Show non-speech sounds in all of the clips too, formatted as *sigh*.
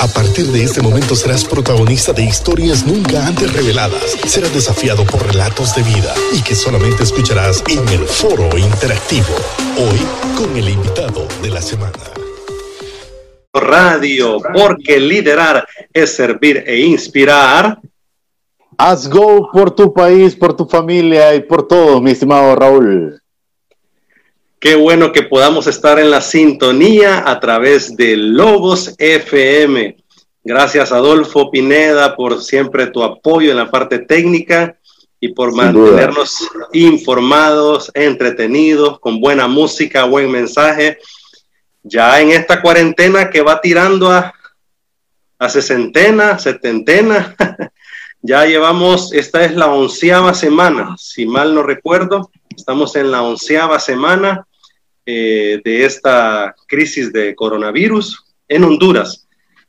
A partir de este momento serás protagonista de historias nunca antes reveladas. Serás desafiado por relatos de vida y que solamente escucharás en el foro interactivo. Hoy con el invitado de la semana. Radio, porque liderar es servir e inspirar. Haz go por tu país, por tu familia y por todo, mi estimado Raúl. Qué bueno que podamos estar en la sintonía a través de Logos FM. Gracias, Adolfo Pineda, por siempre tu apoyo en la parte técnica y por mantenernos informados, entretenidos, con buena música, buen mensaje. Ya en esta cuarentena que va tirando a, a sesentena, setentena, *laughs* ya llevamos, esta es la onceava semana, si mal no recuerdo, estamos en la onceava semana eh, de esta crisis de coronavirus en Honduras.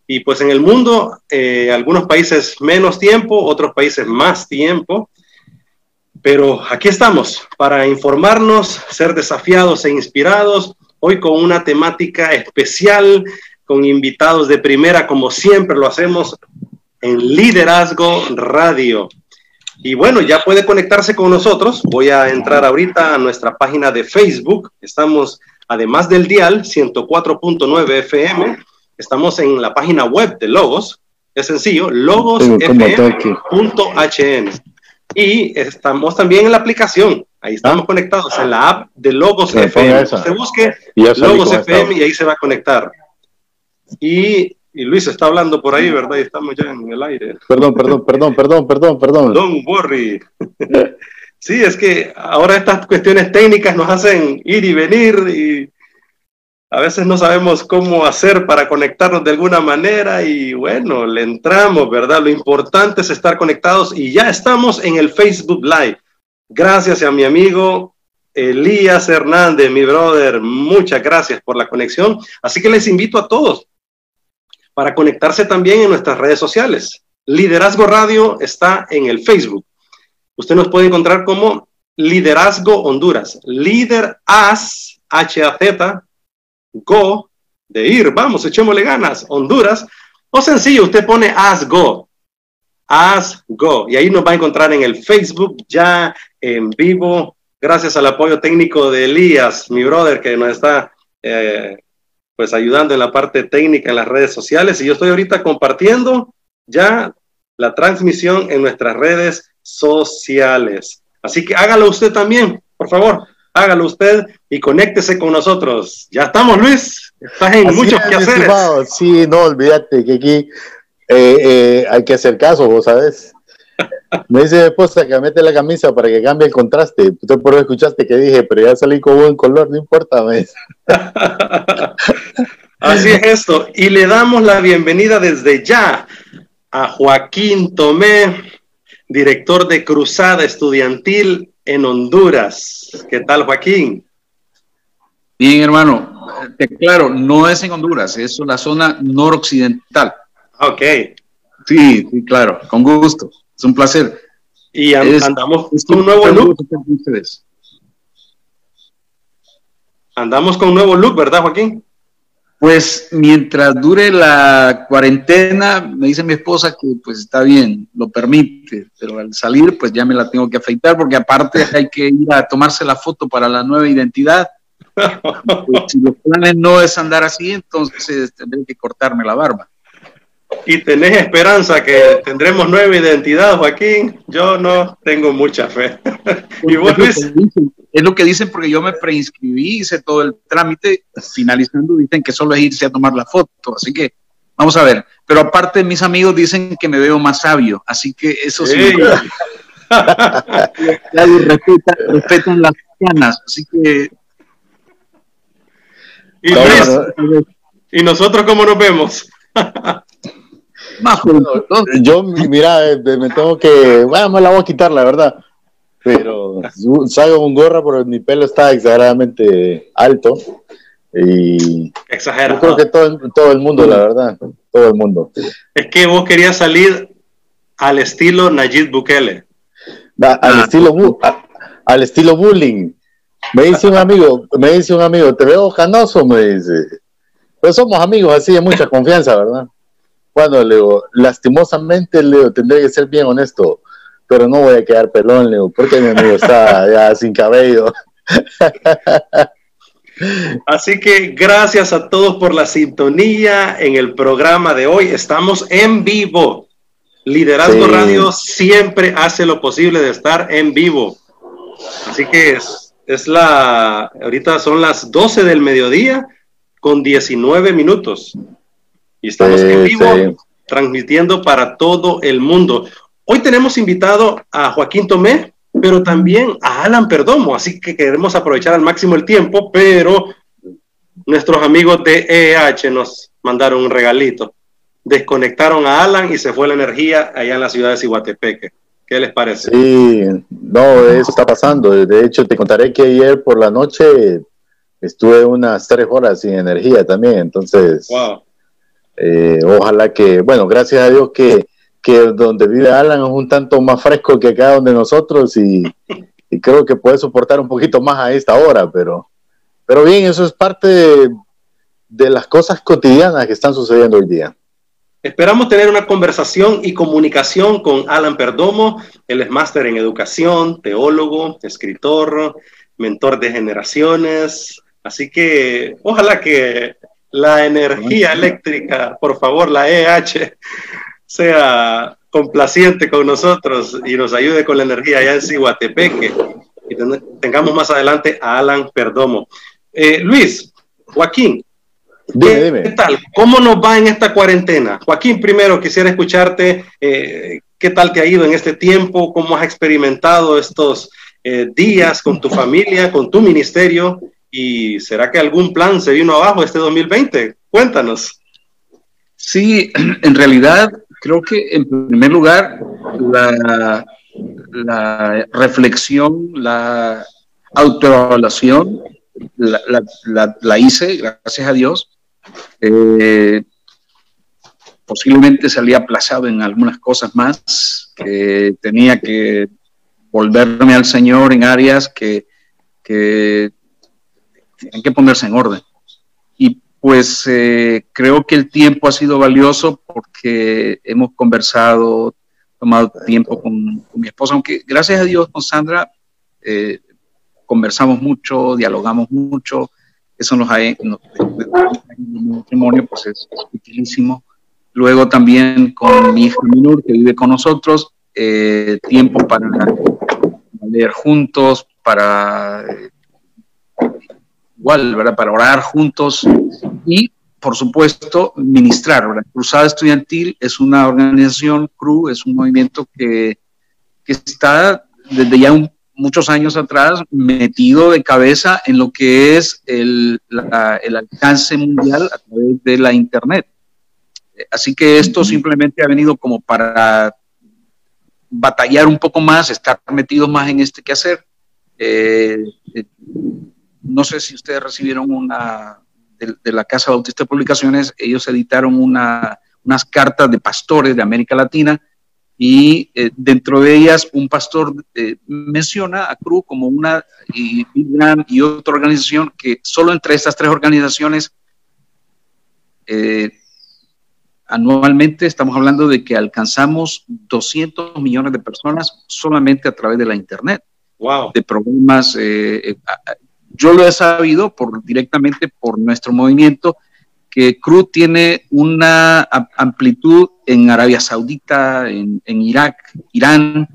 Y pues en el mundo, eh, algunos países menos tiempo, otros países más tiempo. Pero aquí estamos para informarnos, ser desafiados e inspirados, hoy con una temática especial, con invitados de primera, como siempre lo hacemos en Liderazgo Radio. Y bueno, ya puede conectarse con nosotros. Voy a entrar ahorita a nuestra página de Facebook. Estamos, además del dial 104.9 FM, estamos en la página web de Logos. Es sencillo, logosfm.hn. Y estamos también en la aplicación. Ahí estamos ah. conectados en la app de Logos FM. Usted busque Logos FM y ahí se va a conectar. Y y Luis está hablando por ahí, ¿verdad? Y estamos ya en el aire. Perdón, perdón, perdón, perdón, perdón, perdón. Don't worry. Sí, es que ahora estas cuestiones técnicas nos hacen ir y venir y a veces no sabemos cómo hacer para conectarnos de alguna manera y bueno, le entramos, ¿verdad? Lo importante es estar conectados y ya estamos en el Facebook Live. Gracias a mi amigo Elías Hernández, mi brother, muchas gracias por la conexión. Así que les invito a todos para conectarse también en nuestras redes sociales. Liderazgo Radio está en el Facebook. Usted nos puede encontrar como Liderazgo Honduras. Líder As, H-A-Z, Go, de ir, vamos, echémosle ganas, Honduras. O sencillo, usted pone As Go. As Go. Y ahí nos va a encontrar en el Facebook ya en vivo. Gracias al apoyo técnico de Elías, mi brother, que nos está eh, pues ayudando en la parte técnica en las redes sociales. Y yo estoy ahorita compartiendo ya la transmisión en nuestras redes sociales. Así que hágalo usted también, por favor, hágalo usted y conéctese con nosotros. Ya estamos, Luis. Estás en muchos quehaceres. Sí, no, olvídate que aquí eh, eh, hay que hacer caso, vos sabes. Me dice mi esposa que mete la camisa para que cambie el contraste. Tú por eso escuchaste que dije, pero ya salí con buen color, no importa. *laughs* Así es esto. Y le damos la bienvenida desde ya a Joaquín Tomé, director de Cruzada Estudiantil en Honduras. ¿Qué tal, Joaquín? Bien, hermano. claro, no es en Honduras, es la zona noroccidental. Ok. Sí, sí, claro, con gusto. Es un placer. Y andamos con un nuevo look. Andamos con un nuevo look, ¿verdad, Joaquín? Pues mientras dure la cuarentena, me dice mi esposa que pues está bien, lo permite, pero al salir pues ya me la tengo que afeitar porque aparte *laughs* hay que ir a tomarse la foto para la nueva identidad. *laughs* Pues, si los planes no es andar así, entonces tendré que cortarme la barba. ¿Y tenés esperanza que tendremos nueva identidad, Joaquín? Yo no tengo mucha fe. *laughs* ¿Y vos, Es lo que dicen porque yo me preinscribí, hice todo el trámite, finalizando dicen que solo es irse a tomar la foto, así que vamos a ver. Pero aparte mis amigos dicen que me veo más sabio, así que eso sí. *laughs* respetan, respetan las ganas, así que... ¿Y, ¿Y nosotros cómo nos vemos? *laughs* yo, mira, eh, me tengo que. Bueno, me la voy a quitar, la verdad. Pero salgo con gorra, pero mi pelo está exageradamente alto. Y. Exagerado. Yo creo que todo, todo el mundo, la verdad. Todo el mundo. Es que vos querías salir al estilo Nayib Bukele. al, ah. estilo, al estilo bullying. Me dice un amigo, me dice un amigo, te veo canoso, me dice. Pero somos amigos así de mucha confianza, ¿verdad? Bueno, Leo, lastimosamente, Leo, tendré que ser bien honesto, pero no voy a quedar pelón, Leo, porque mi amigo está *laughs* ya sin cabello. Así que gracias a todos por la sintonía en el programa de hoy. Estamos en vivo. Liderazgo Radio siempre hace lo posible de estar en vivo. Así que es, es la, ahorita son las 12 del mediodía con 19 minutos. Y estamos en vivo transmitiendo para todo el mundo. Hoy tenemos invitado a Joaquín Tomé, pero también a Alan Perdomo, así que queremos aprovechar al máximo el tiempo, pero nuestros amigos de EH nos mandaron un regalito. Desconectaron a Alan y se fue la energía allá en la ciudad de Cihuatepeque. ¿Qué les parece? Sí, no, eso está pasando. De hecho, te contaré que ayer por la noche estuve unas tres horas sin energía también. Entonces, eh, ojalá que, bueno, gracias a Dios que que donde vive Alan es un tanto más fresco que acá donde nosotros y, creo que puede soportar un poquito más a esta hora, pero, pero bien, eso es parte de, las cosas cotidianas que están sucediendo hoy día. Esperamos tener una conversación y comunicación con Alan Perdomo. Él es máster en educación, teólogo, escritor, mentor de generaciones. Así que ojalá que la energía eléctrica, por favor, la EH, sea complaciente con nosotros y nos ayude con la energía allá en Cihuatepeque y tengamos más adelante a Alan Perdomo. Eh, Luis, Joaquín, ¿qué, tal? ¿Cómo nos va en esta cuarentena? Joaquín, primero quisiera escucharte, eh, ¿qué tal te ha ido en este tiempo? ¿Cómo has experimentado estos eh, días con tu familia, con tu ministerio? ¿Y será que algún plan se vino abajo este 2020? Cuéntanos. Sí, en realidad Creo que en primer lugar la, reflexión, la autoevaluación la, hice, gracias a Dios. Eh, posiblemente salía aplazado en algunas cosas más, que tenía que volverme al Señor en áreas que tienen que ponerse en orden pues eh, creo que el tiempo ha sido valioso porque hemos conversado, tomado tiempo con, mi esposa, aunque gracias a Dios con Sandra eh, conversamos mucho, dialogamos mucho, eso nos ha, nos, matrimonio pues es, utilísimo. Luego también con mi hija Minur, que vive con nosotros, eh, tiempo para leer juntos, para igual, ¿verdad? Para orar juntos y, por supuesto, ministrar. ¿verdad? Cruzada Estudiantil es una organización, CRU, es un movimiento que, que está desde ya muchos años atrás metido de cabeza en lo que es el, el alcance mundial a través de la Internet. Así que esto simplemente ha venido como para batallar un poco más, estar metido más en este quehacer. Eh, eh no sé si ustedes recibieron una de, la Casa Bautista de Publicaciones, ellos editaron unas cartas de pastores de América Latina y eh, dentro de ellas un pastor eh, menciona a CRU como una y, y otra organización que solo entre estas tres organizaciones eh, anualmente estamos hablando de que alcanzamos 200 millones de personas solamente a través de la Internet. Wow. De programas yo lo he sabido por, directamente por nuestro movimiento, que CRU tiene una amplitud en Arabia Saudita, en, Irak, Irán,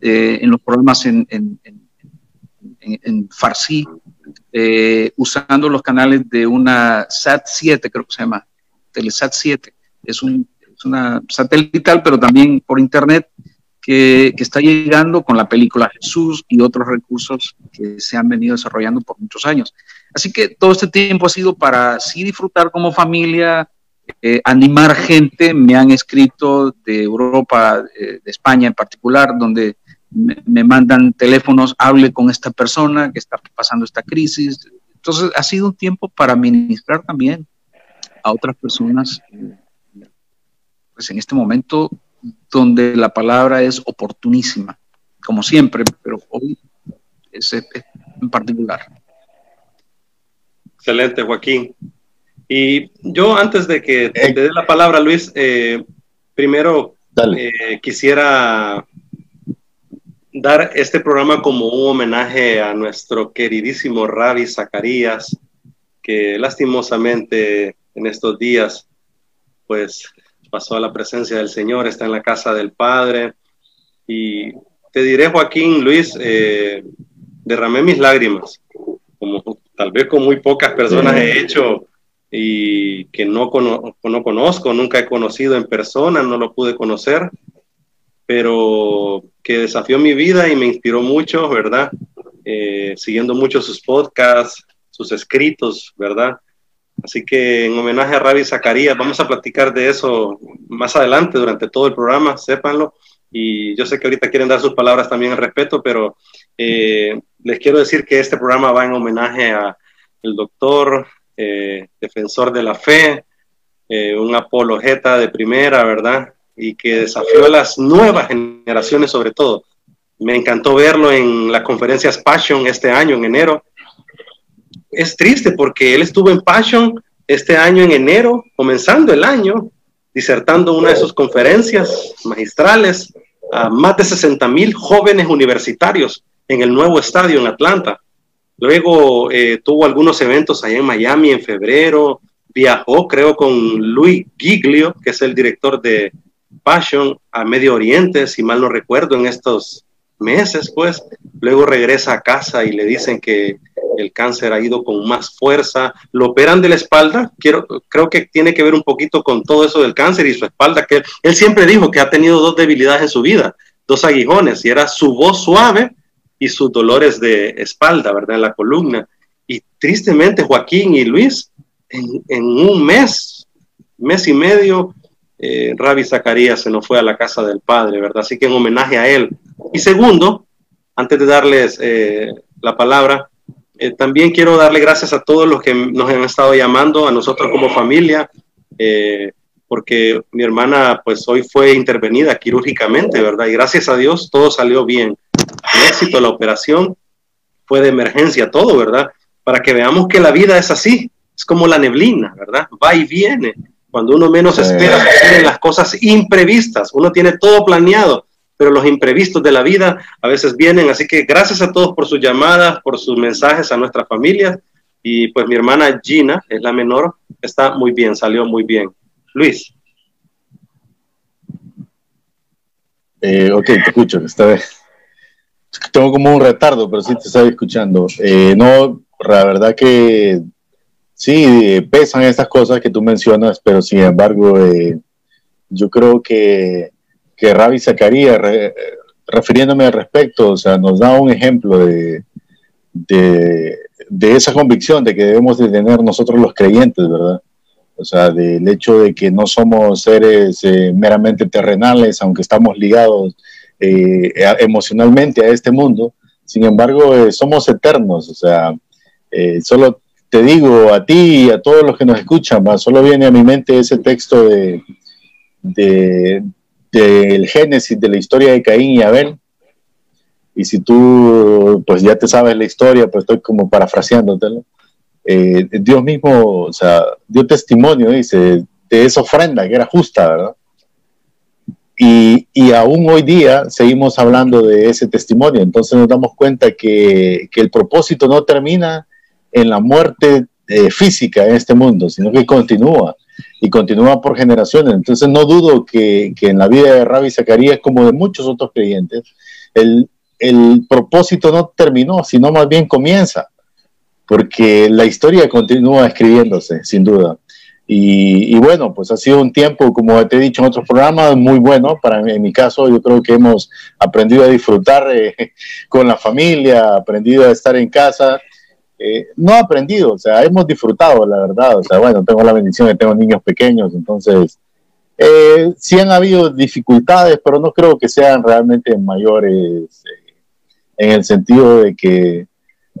eh, en los programas en, en, en Farsi, eh, usando los canales de una SAT-7, creo que se llama, Telesat 7. Es, un, es una satelital, pero también por internet, que, está llegando con la película Jesús y otros recursos que se han venido desarrollando por muchos años. Así que todo este tiempo ha sido para sí disfrutar como familia, eh, animar gente. Me han escrito de Europa, eh, de España en particular, donde me, me, mandan teléfonos, hable con esta persona que está pasando esta crisis. Entonces ha sido un tiempo para ministrar también a otras personas. Pues en este momento donde la palabra es oportunísima, como siempre, pero hoy es en particular. Excelente, Joaquín. Y yo antes de que te dé la palabra, Luis, eh, primero eh, quisiera dar este programa como un homenaje a nuestro queridísimo Ravi Zacarías, que lastimosamente en estos días, pues pasó a la presencia del Señor, está en la casa del Padre. Y te diré, Joaquín, Luis, eh, derramé mis lágrimas, como tal vez con muy pocas personas he hecho y que no, no conozco, nunca he conocido en persona, no lo pude conocer, pero que desafió mi vida y me inspiró mucho, ¿verdad? Eh, siguiendo mucho sus podcasts, sus escritos, ¿verdad? Así que en homenaje a Ravi Zacarías, vamos a platicar de eso más adelante durante todo el programa, sépanlo. Y yo sé que ahorita quieren dar sus palabras también al respeto, pero eh, les quiero decir que este programa va en homenaje a el doctor, eh, defensor de la fe, eh, un apologeta de primera, ¿verdad? Y que desafió a las nuevas generaciones sobre todo. Me encantó verlo en las conferencias Passion este año, en enero. Es triste porque él estuvo en Passion este año en enero, comenzando el año, disertando una de sus conferencias magistrales a más de 60 mil jóvenes universitarios en el nuevo estadio en Atlanta. Luego eh, tuvo algunos eventos allá en Miami en febrero, viajó creo con Luis Giglio, que es el director de Passion, a Medio Oriente, si mal no recuerdo, en estos meses, pues. Luego regresa a casa y le dicen que el cáncer ha ido con más fuerza. Lo operan de la espalda. Creo que tiene que ver un poquito con todo eso del cáncer y su espalda, que él siempre dijo que ha tenido dos debilidades en su vida, dos aguijones, y era su voz suave y sus dolores de espalda, ¿verdad? En la columna. Y tristemente Joaquín y Luis, en, un mes, mes y medio, eh, Ravi Zacarías se nos fue a la casa del padre, ¿verdad? Así que en homenaje a él. Y segundo, antes de darles eh, la palabra, eh, también quiero darle gracias a todos los que nos han estado llamando, a nosotros como familia, eh, porque mi hermana pues hoy fue intervenida quirúrgicamente, ¿verdad? Y gracias a Dios todo salió bien éxito la operación, fue de emergencia todo, ¿verdad? Para que veamos que la vida es así, es como la neblina, ¿verdad? Va y viene. Cuando uno menos espera, las cosas imprevistas. Uno tiene todo planeado, pero los imprevistos de la vida a veces vienen. Así que gracias a todos por sus llamadas, por sus mensajes a nuestra familia. Y pues mi hermana Gina, es la menor, está muy bien, salió muy bien. Luis. Eh, ok, te escucho, esta vez tengo como un retardo, pero sí te estaba escuchando. Eh, no, la verdad que sí, pesan estas cosas que tú mencionas, pero sin embargo, eh, yo creo que, que Ravi Zacarías, refiriéndome al respecto, o sea, nos da un ejemplo de, de, de, esa convicción de que debemos de tener nosotros los creyentes, ¿verdad? O sea, del hecho de que no somos seres eh, meramente terrenales, aunque estamos ligados eh, emocionalmente a este mundo. Sin embargo, eh, somos eternos, o sea, solo te digo a ti y a todos los que nos escuchan, solo viene a mi mente ese texto de, del Génesis, de la historia de Caín y Abel. Y si tú, pues ya te sabes la historia, pues estoy como parafraseándotelo. Dios mismo, o sea, dio testimonio, dice, de esa ofrenda que era justa, ¿verdad? Y, y, aún hoy día seguimos hablando de ese testimonio. Entonces nos damos cuenta que, que el propósito no termina en la muerte eh, física en este mundo, sino que continúa y continúa por generaciones. Entonces no dudo que, que en la vida de Rabbi Zacarías, como de muchos otros creyentes, el, el propósito no terminó, sino más bien comienza, porque la historia continúa escribiéndose, sin duda. Y, bueno, pues ha sido un tiempo, como te he dicho en otros programas, muy bueno. Para mí, en mi caso, yo creo que hemos aprendido a disfrutar eh, *laughs* con la familia, aprendido a estar en casa. Eh, no aprendido, o sea, hemos disfrutado, la verdad. O sea, bueno, tengo la bendición de tengo niños pequeños, entonces eh, sí han habido dificultades, pero no creo que sean realmente mayores en el sentido de que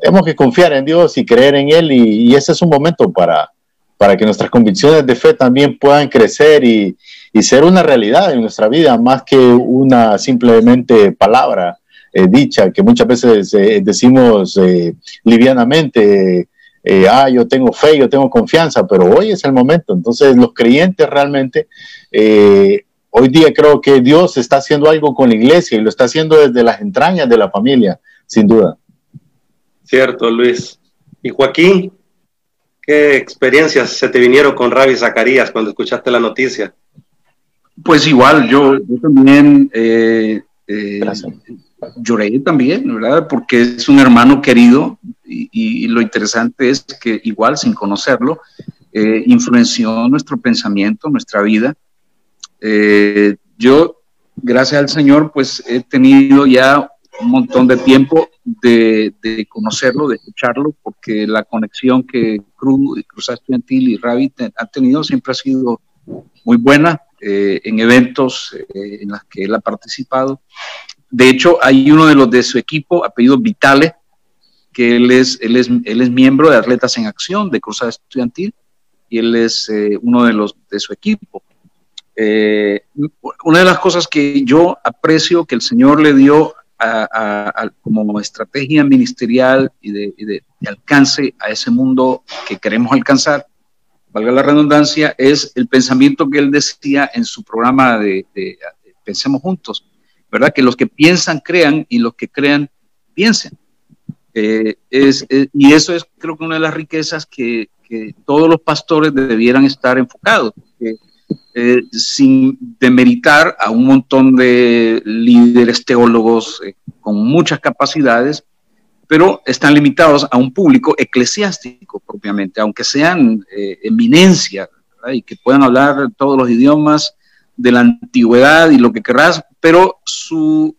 tenemos que confiar en Dios y creer en Él y ese es un momento para para que nuestras convicciones de fe también puedan crecer y, ser una realidad en nuestra vida, más que una simplemente palabra eh, dicha, que muchas veces eh, decimos eh, livianamente, eh, ah, yo tengo fe, yo tengo confianza, pero hoy es el momento. Entonces, los creyentes realmente, eh, hoy día creo que Dios está haciendo algo con la iglesia y lo está haciendo desde las entrañas de la familia, sin duda. Cierto, Luis. Y Joaquín, ¿qué experiencias se te vinieron con Ravi Zacarías cuando escuchaste la noticia? Pues igual, yo, también eh, lloré también, ¿verdad? Porque es un hermano querido y, lo interesante es que igual sin conocerlo, eh, influenció nuestro pensamiento, nuestra vida. Eh, yo, gracias al Señor, pues he tenido ya un montón de tiempo de, conocerlo, de escucharlo, porque la conexión que Cruz, Cruz Estudiantil y Rabbit han tenido siempre ha sido muy buena eh, en eventos en los que él ha participado. De hecho, hay uno de los de su equipo, apellido Vitale, que él es, él es, él es miembro de Atletas en Acción de Cruzada Estudiantil y él es eh, uno de los de su equipo. Eh, una de las cosas que yo aprecio que el Señor le dio como estrategia ministerial y de, alcance a ese mundo que queremos alcanzar, valga la redundancia, es el pensamiento que él decía en su programa de Pensemos Juntos ¿verdad? Que los que piensan crean y los que crean piensen. Eh, eh, y eso es creo que una de las riquezas que, todos los pastores debieran estar enfocados, eh, sin demeritar a un montón de líderes teólogos con muchas capacidades, pero están limitados a un público eclesiástico propiamente, aunque sean eminencia y que puedan hablar todos los idiomas de la antigüedad y lo que querrás, pero su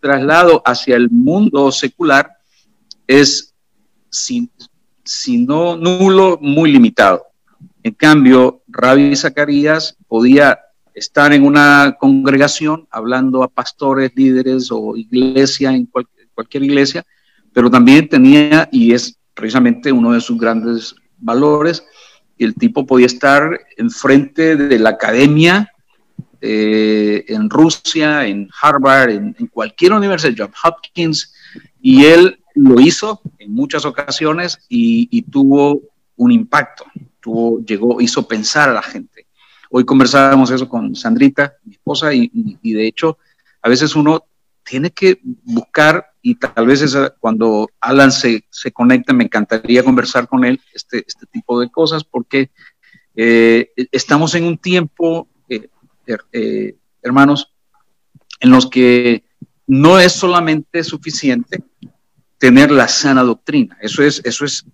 traslado hacia el mundo secular es, si, no nulo, muy limitado. En cambio, Rabbi Zacarías podía estar en una congregación hablando a pastores, líderes o iglesia, en cualquier iglesia, pero también tenía, y es precisamente uno de sus grandes valores, el tipo podía estar enfrente de la academia eh, en Rusia, en Harvard, en, cualquier universidad, John Hopkins, y él lo hizo en muchas ocasiones y, tuvo un impacto, tuvo, llegó, hizo pensar a la gente. Hoy conversábamos eso con Sandrita, mi esposa, y, de hecho, a veces uno tiene que buscar, y tal vez cuando Alan se, se conecta, me encantaría conversar con él este, este tipo de cosas, porque eh, estamos en un tiempo eh, hermanos, en los que no es solamente suficiente tener la sana doctrina. Eso es, eso es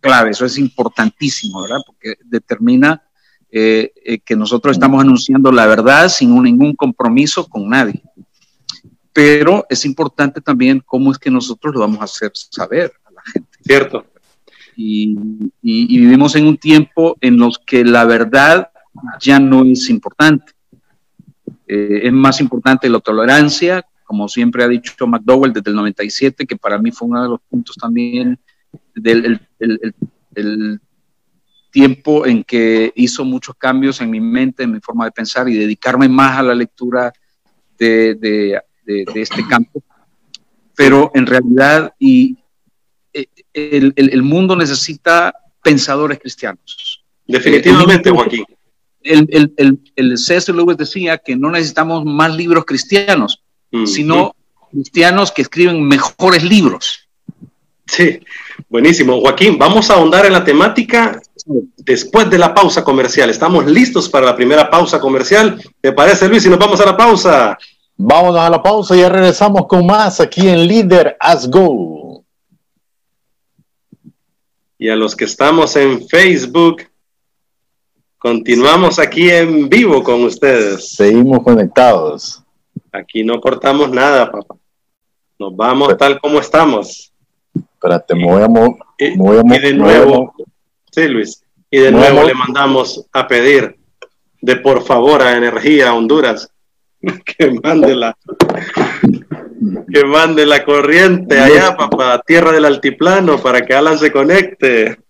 clave, eso es importantísimo, ¿verdad? Porque determina eh, eh, que nosotros estamos anunciando la verdad sin ningún compromiso con nadie. Pero es importante también cómo es que nosotros lo vamos a hacer saber a la gente. Cierto. Y, y vivimos en un tiempo en los que la verdad ya no es importante. Eh, es más importante la tolerancia, como siempre ha dicho McDowell desde el 97, que para mí fue uno de los puntos también del el, tiempo en que hizo muchos cambios en mi mente, en mi forma de pensar y dedicarme más a la lectura de, de, este campo. Pero en realidad y, eh, el, mundo necesita pensadores cristianos. Definitivamente, Joaquín el, el, el, C.S. Lewis decía que no necesitamos más libros cristianos, mm, sino cristianos que escriben mejores libros. Sí, buenísimo. Joaquín, vamos a ahondar en la temática después de la pausa comercial. Estamos listos para la primera pausa comercial. ¿Te parece, Luis? Si nos vamos a la pausa. Vámonos a la pausa y ya regresamos con más aquí en Líder As Go. Y a los que estamos en Facebook, Continuamos aquí en vivo con ustedes. Seguimos conectados. Aquí no cortamos nada, papá. Nos vamos tal como estamos. Espérate, me voy a, y, de nuevo, sí, Luis. Y de nuevo le mandamos a pedir de por favor a Energía Honduras *laughs* que mande la que mande la corriente allá, papá, tierra del altiplano, para que Alan se conecte.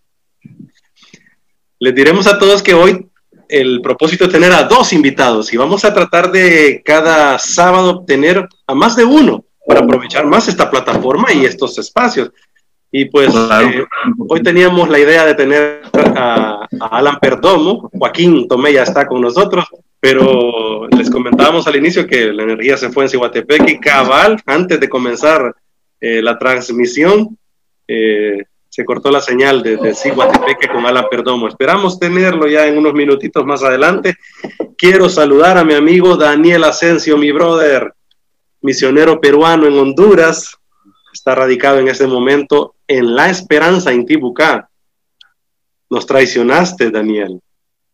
Les diremos a todos que hoy el propósito es tener a dos invitados y vamos a tratar de cada sábado tener a más de uno para aprovechar más esta plataforma y estos espacios. Y pues eh, hoy teníamos la idea de tener a, Alan Perdomo, Joaquín Tomé ya está con nosotros, pero les comentábamos al inicio que la energía se fue en Cihuatepec y cabal, antes de comenzar eh, la transmisión, eh, se cortó la señal de, de Cihuatepeque con Alan Perdomo. Esperamos tenerlo ya en unos minutitos más adelante. Quiero saludar a mi amigo Daniel Asensio, mi brother, misionero peruano en Honduras, está radicado en este momento en la esperanza en Tibucá. Nos traicionaste, Daniel.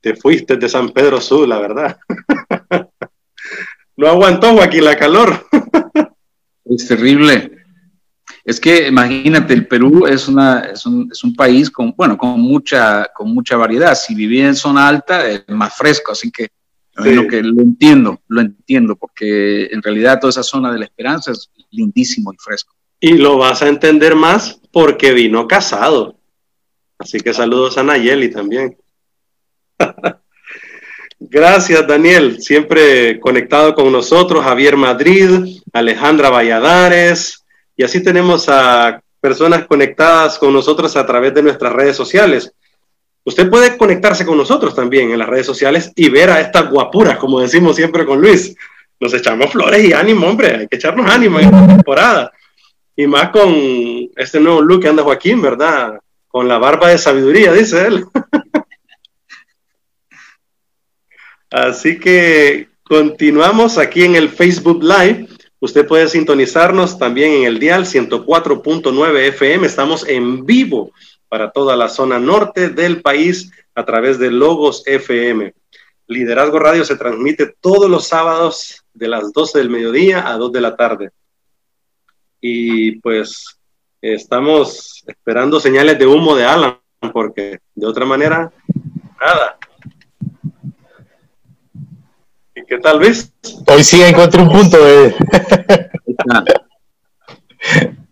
Te fuiste de San Pedro Sur, la verdad. *laughs* no aguantó Joaquín la calor. *laughs* es terrible. Es que imagínate, el Perú es, una, es, un, es un país con, bueno, con mucha, con mucha variedad. Si vivía en zona alta, es más fresco, así que lo que lo entiendo, lo entiendo, porque en realidad toda esa zona de la esperanza es lindísimo y fresco. Y lo vas a entender más porque vino casado. Así que saludos a Nayeli también. *laughs* Gracias, Daniel. Siempre conectado con nosotros. Javier Madrid, Alejandra Valladares. Y así tenemos a personas conectadas con nosotros a través de nuestras redes sociales. Usted puede conectarse con nosotros también en las redes sociales y ver a estas guapuras, como decimos siempre con Luis. Nos echamos flores y ánimo, hombre. Hay que echarnos ánimo en esta temporada. Y más con este nuevo look que anda Joaquín, ¿verdad? Con la barba de sabiduría, dice él. *laughs* Así que continuamos aquí en el Facebook Live. Usted puede sintonizarnos también en el dial 104.9 FM. Estamos en vivo para toda la zona norte del país a través de Logos FM. Liderazgo Radio se transmite todos los sábados de las 12 del mediodía a 2 de la tarde y pues estamos esperando señales de humo de Alan, porque de otra manera, nada. ¿Y qué tal ves? Hoy sí encontré un punto de...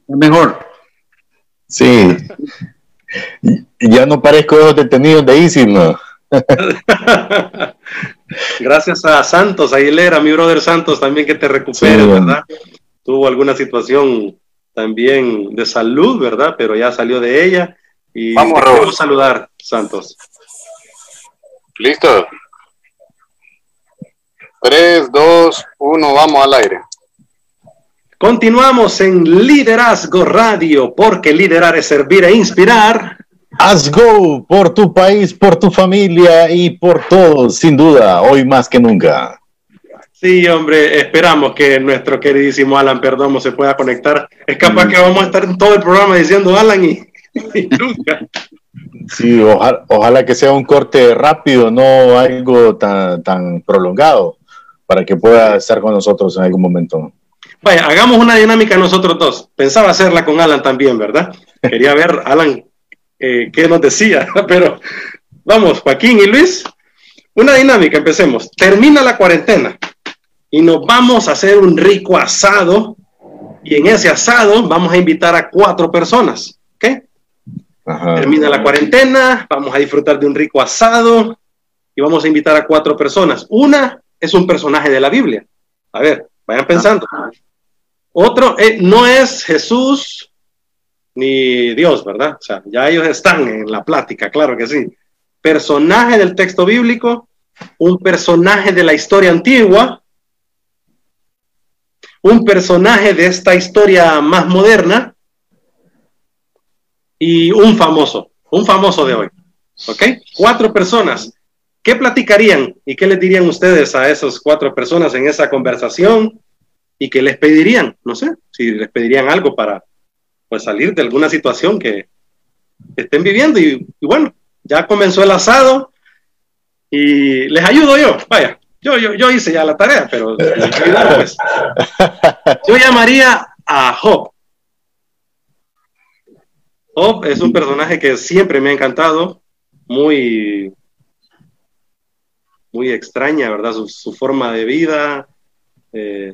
Mejor. Sí. Ya no parezco de los detenidos de ISIS, ¿no? Gracias a Santos Aguilera, mi brother Santos, también que te recuperes, ¿verdad? tuvo alguna situación también de salud, ¿verdad? Pero ya salió de ella. Y vamos a saludar, Santos. ¿Listo? 3, 2, 1, vamos al aire. Continuamos en Liderazgo Radio, porque liderar es servir e inspirar. Haz go por tu país, por tu familia y por todos, sin duda, hoy más que nunca. Sí, hombre, esperamos que nuestro queridísimo Alan Perdomo se pueda conectar. Es capaz mm. que vamos a estar en todo el programa diciendo Alan y, *laughs* nunca. Sí, ojalá, que sea un corte rápido, no algo tan, tan prolongado, para que pueda estar con nosotros en algún momento. Vaya, hagamos una dinámica nosotros dos. Pensaba hacerla con Alan también, ¿verdad? Quería ver, Alan, eh, qué nos decía, *laughs* pero vamos, Joaquín y Luis, una dinámica, empecemos. Termina la cuarentena y nos vamos a hacer un rico asado y en ese asado vamos a invitar a cuatro personas, ¿ok? Termina la cuarentena, vamos a disfrutar de un rico asado y vamos a invitar a cuatro personas. Una es un personaje de la Biblia. A ver, vayan pensando. Otro eh, no es Jesús ni Dios, ¿verdad? O sea, ya ellos están en la plática, claro que sí. Personaje del texto bíblico, un personaje de la historia antigua un personaje de esta historia más moderna y un famoso, un famoso de hoy. ¿Ok? Cuatro personas. ¿Qué platicarían y qué les dirían ustedes a esas cuatro personas en esa conversación? ¿Y qué les pedirían? No sé, si les pedirían algo para pues, salir de alguna situación que estén viviendo. y bueno, ya comenzó el asado y les ayudo yo. Vaya, yo, yo, yo hice ya la tarea, pero *laughs* pues. yo llamaría a Job. Job es un personaje que siempre me ha encantado, muy, muy extraña, ¿verdad? Su, forma de vida eh,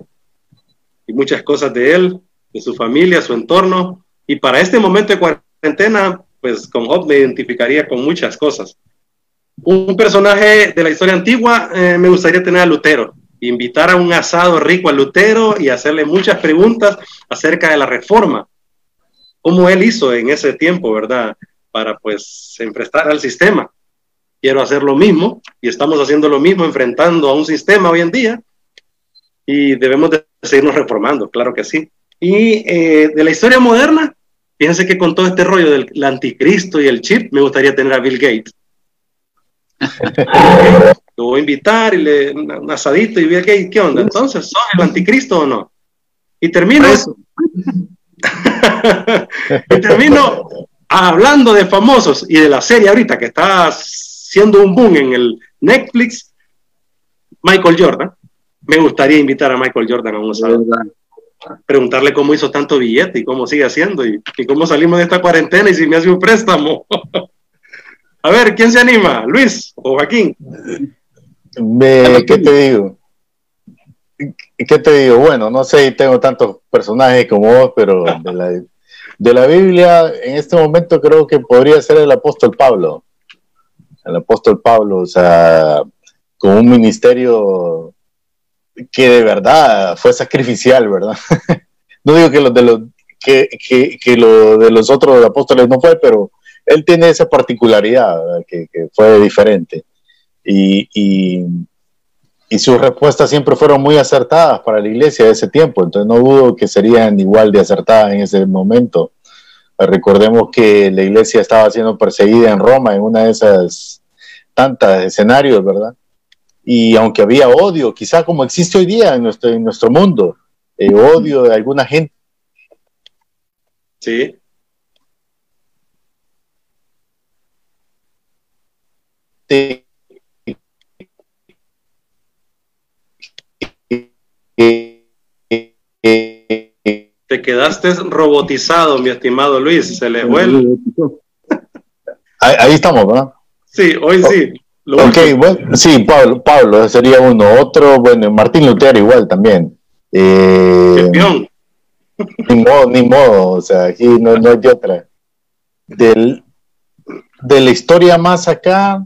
y muchas cosas de él, de su familia, su entorno. Y para este momento de cuarentena, pues con Job me identificaría con muchas cosas un personaje de la historia antigua, eh, me gustaría tener a Lutero, invitar a un asado rico a Lutero y hacerle muchas preguntas acerca de la reforma. como él hizo en ese tiempo, ¿verdad? Para pues enfrentar al sistema. Quiero hacer lo mismo y estamos haciendo lo mismo, enfrentando a un sistema hoy en día y debemos de seguirnos reformando, claro que sí. Y eh, de la historia moderna, fíjense que con todo este rollo del anticristo y el chip, me gustaría tener a Bill Gates. *laughs* lo voy a invitar y le un asadito y Bill Gates, ¿qué onda? Entonces, ¿sos el anticristo o no? Y termino, *laughs* y termino hablando de famosos y de la serie ahorita que está siendo un boom en el Netflix, Michael Jordan. Me gustaría invitar a Michael Jordan a un asado preguntarle cómo hizo tanto billete y cómo sigue haciendo y, cómo salimos de esta cuarentena y si me hace un préstamo. *laughs* a ver, ¿quién se anima? ¿Luis o Joaquín? ¿Qué te digo? ¿Qué te digo? Bueno, no sé si tengo tantos personajes como vos, pero de la, de la Biblia en este momento creo que podría ser el apóstol Pablo. El apóstol Pablo, o sea, con un ministerio que de verdad fue sacrificial, ¿verdad? *laughs* no digo que lo de los que, que, lo de los otros apóstoles no fue, pero él tiene esa particularidad que, fue diferente. Y, y, sus respuestas siempre fueron muy acertadas para la iglesia de ese tiempo, entonces no dudo que serían igual de acertadas en ese momento. Recordemos que la iglesia estaba siendo perseguida en Roma en una de esas tantas escenarios, ¿verdad? Y aunque había odio, quizá como existe hoy día en nuestro, en nuestro mundo, eh, odio de alguna gente. Sí. Te quedaste robotizado, mi estimado Luis, se le vuelve. Ahí, ahí estamos, ¿verdad? Sí, hoy sí ok, bueno, sí, Pablo, Pablo sería uno. Otro, bueno, Martín Lutero igual también. Eh, ni modo, ni modo, o sea, aquí no, no hay otra. Del, de la historia más acá,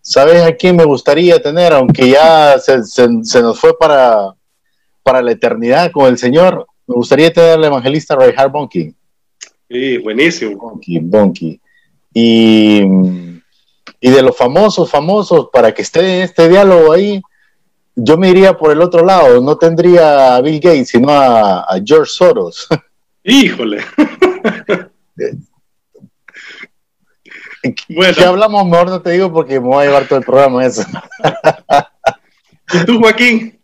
¿sabes a quién me gustaría tener? Aunque ya se, se, nos fue para, para la eternidad con el Señor, me gustaría tener al evangelista Reinhard Bonky. Sí, buenísimo. Bonky, Bonky. Y y de los famosos, famosos, para que esté en este diálogo ahí, yo me iría por el otro lado, no tendría a Bill Gates, sino a, George Soros. *laughs* Híjole. *laughs* bueno. ¿Qué hablamos? Mejor no te digo porque me voy a llevar todo el programa eso. *laughs* ¿Y tú, Joaquín?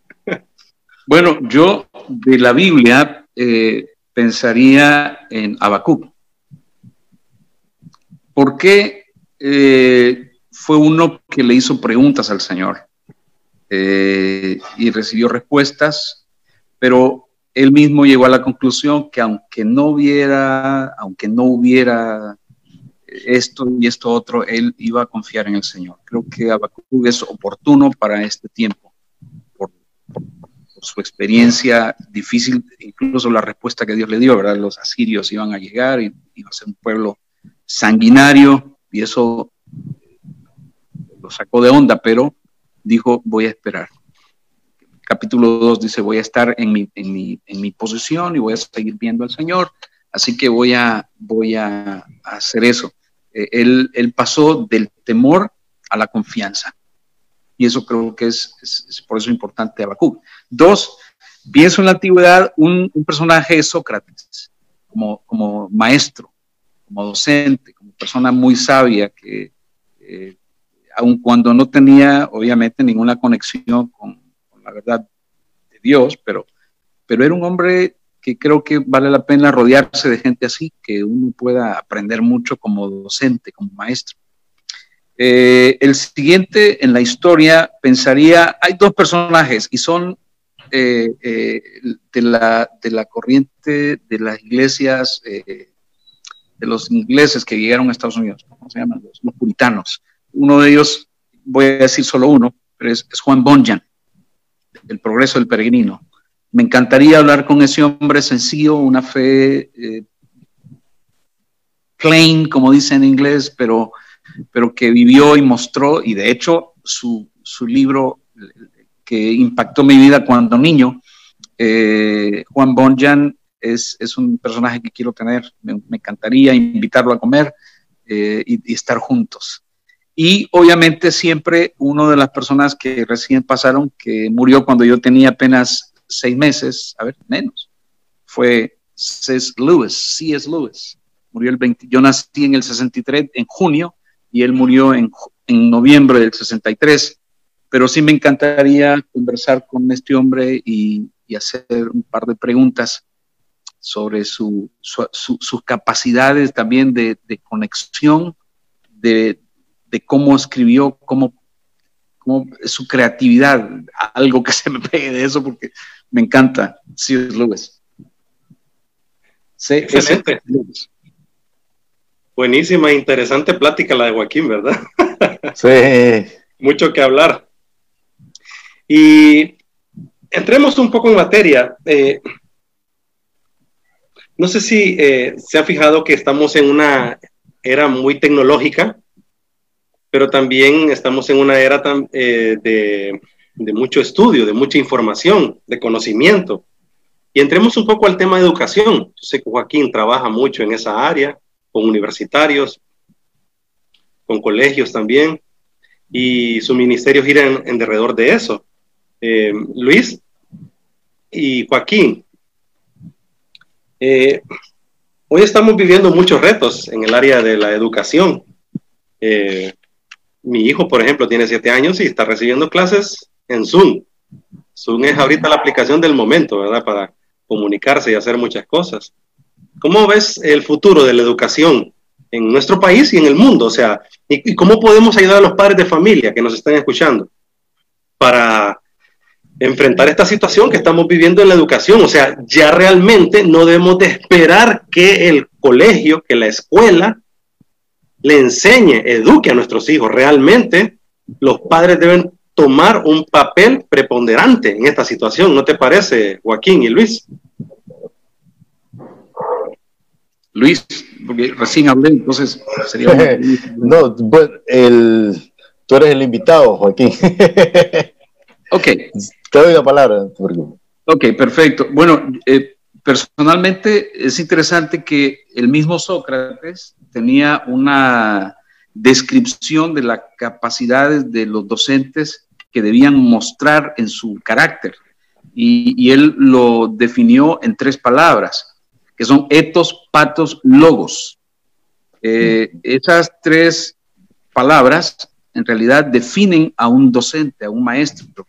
Bueno, yo de la Biblia eh, pensaría en Habacuc. ¿Por qué eh, fue uno que le hizo preguntas al Señor eh, y recibió respuestas, pero él mismo llegó a la conclusión que aunque no hubiera, aunque no hubiera esto y esto otro, él iba a confiar en el Señor. Creo que Habacuc es oportuno para este tiempo, su experiencia difícil, incluso la respuesta que Dios le dio, ¿verdad? Los asirios iban a llegar y iba a ser un pueblo sanguinario y eso lo sacó de onda, pero dijo, voy a esperar. Capítulo 2 dice, voy a estar en mi, en mi, en mi posición y voy a seguir viendo al Señor, así que voy a, voy a, hacer eso. Eh, él, él, pasó del temor a la confianza. Y eso creo que es, por eso importante Habacuc. Dos, pienso en la antigüedad un, personaje de Sócrates, como, como maestro, como docente, como persona muy sabia que eh, aun cuando no tenía obviamente ninguna conexión con, la verdad de Dios, pero, pero era un hombre que creo que vale la pena rodearse de gente así, que uno pueda aprender mucho como docente, como maestro. Eh, el siguiente en la historia pensaría, hay dos personajes y son eh, eh, de, la, de, la, corriente de las iglesias, de los ingleses que llegaron a Estados Unidos, ¿cómo se llaman? los puritanos. Uno de ellos, voy a decir solo uno, pero es, Juan Bonjan, El progreso del peregrino. Me encantaría hablar con ese hombre sencillo, una fe eh, plain, como dice en inglés, pero, pero que vivió y mostró, y de hecho su, libro que impactó mi vida cuando niño, eh, Juan Bonjan es, es, un personaje que quiero tener, me, encantaría invitarlo a comer eh, y, estar juntos. Y obviamente siempre uno de las personas que recién pasaron, que murió cuando yo tenía apenas seis meses, a ver, menos, fue C.S. Lewis, C.S. Lewis. Murió el 20, yo nací en el 63, en junio, y él murió en, en noviembre del 63 pero sí me encantaría conversar con este hombre y, hacer un par de preguntas sobre sus capacidades también de, conexión, de, cómo escribió, cómo, cómo, su creatividad, algo que *laughs* se me pegue de eso porque me encanta C.S. Lewis. Sí, Excelente. Buenísima, interesante plática la de Joaquín, ¿verdad? *laughs* Sí. Mucho que hablar. Y entremos un poco en materia. Eh, no sé si eh, se ha fijado que estamos en una era muy tecnológica, pero también estamos en una era eh, de, mucho estudio, de mucha información, de conocimiento. Y entremos un poco al tema de educación. Yo sé que Joaquín trabaja mucho en esa área, con universitarios, con colegios también, y su ministerio gira en, en derredor de eso. Eh, Luis y Joaquín, eh, hoy estamos viviendo muchos retos en el área de la educación. Eh, mi hijo, por ejemplo, tiene siete años y está recibiendo clases en Zoom. Zoom es ahorita la aplicación del momento, ¿verdad? Para comunicarse y hacer muchas cosas. ¿Cómo ves el futuro de la educación en nuestro país y en el mundo? O sea, y cómo podemos ayudar a los padres de familia que nos están escuchando para enfrentar esta situación que estamos viviendo en la educación. O sea, ya realmente no debemos de esperar que el colegio, que la escuela le enseñe, eduque a nuestros hijos. Realmente los padres deben tomar un papel preponderante en esta situación. ¿No te parece, Joaquín y Luis? Luis, porque recién hablé, entonces sería... *laughs* no, bueno, el, tú eres el invitado, Joaquín. *laughs* ok. Te doy la palabra. Ok, perfecto. Bueno, eh, personalmente es interesante que el mismo Sócrates tenía una descripción de las capacidades de los docentes que debían mostrar en su carácter. Y, él lo definió en tres palabras, que son etos, patos, logos. Eh, esas tres palabras en realidad definen a un docente, a un maestro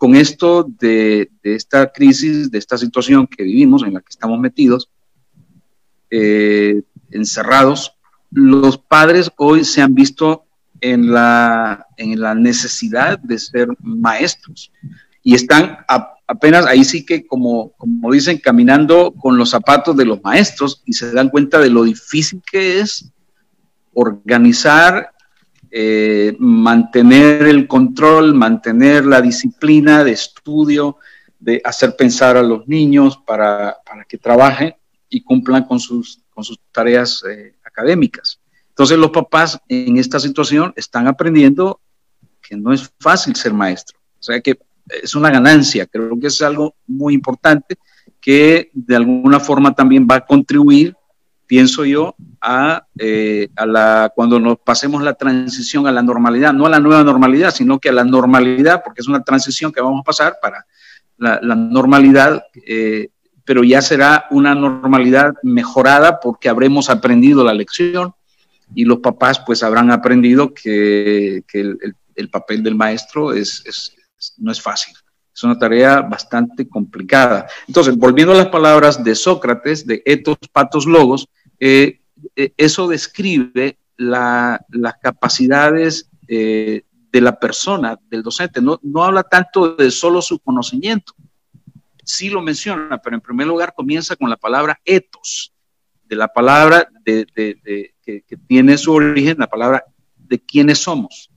con esto de, esta crisis, de esta situación que vivimos, en la que estamos metidos, eh, encerrados, los padres hoy se han visto en la, en la necesidad de ser maestros y están apenas ahí sí que, como, como dicen, caminando con los zapatos de los maestros y se dan cuenta de lo difícil que es organizar eh, mantener el control, mantener la disciplina de estudio, de hacer pensar a los niños para, que trabajen y cumplan con sus, con sus tareas eh, académicas. Entonces los papás en esta situación están aprendiendo que no es fácil ser maestro, o sea que es una ganancia, creo que es algo muy importante que de alguna forma también va a contribuir pienso yo, a, eh, a, la, cuando nos pasemos la transición a la normalidad, no a la nueva normalidad, sino que a la normalidad, porque es una transición que vamos a pasar para la, normalidad, eh, pero ya será una normalidad mejorada porque habremos aprendido la lección y los papás pues habrán aprendido que, que el, el, papel del maestro es, es, no es fácil. Es una tarea bastante complicada. Entonces, volviendo a las palabras de Sócrates, de etos, patos, logos, eh, eh, eso describe las capacidades eh, de la persona, del docente. No, no habla tanto de solo su conocimiento. Sí lo menciona, pero en primer lugar comienza con la palabra etos, de la palabra de, que, tiene su origen, la palabra de quiénes somos.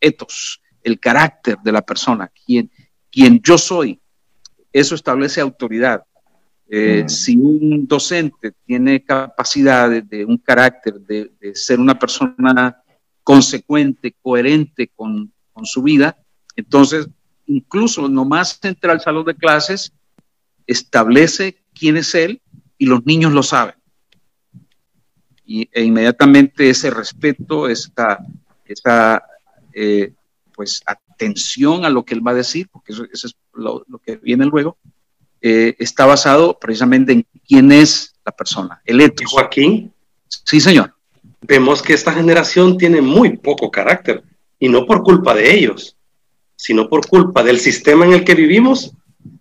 Etos, el carácter de la persona, quien yo soy. Eso establece autoridad. Eh, si un docente tiene capacidades de un carácter, de, ser una persona consecuente, coherente con, su vida, entonces incluso nomás entra al salón de clases, establece quién es él y los niños lo saben. Y, e inmediatamente ese respeto, esta, esa eh, pues atención a lo que él va a decir, porque eso, es lo, que viene luego, eh, está basado precisamente en quién es la persona, el etos. Joaquín. Sí, señor. Vemos que esta generación tiene muy poco carácter, y no por culpa de ellos, sino por culpa del sistema en el que vivimos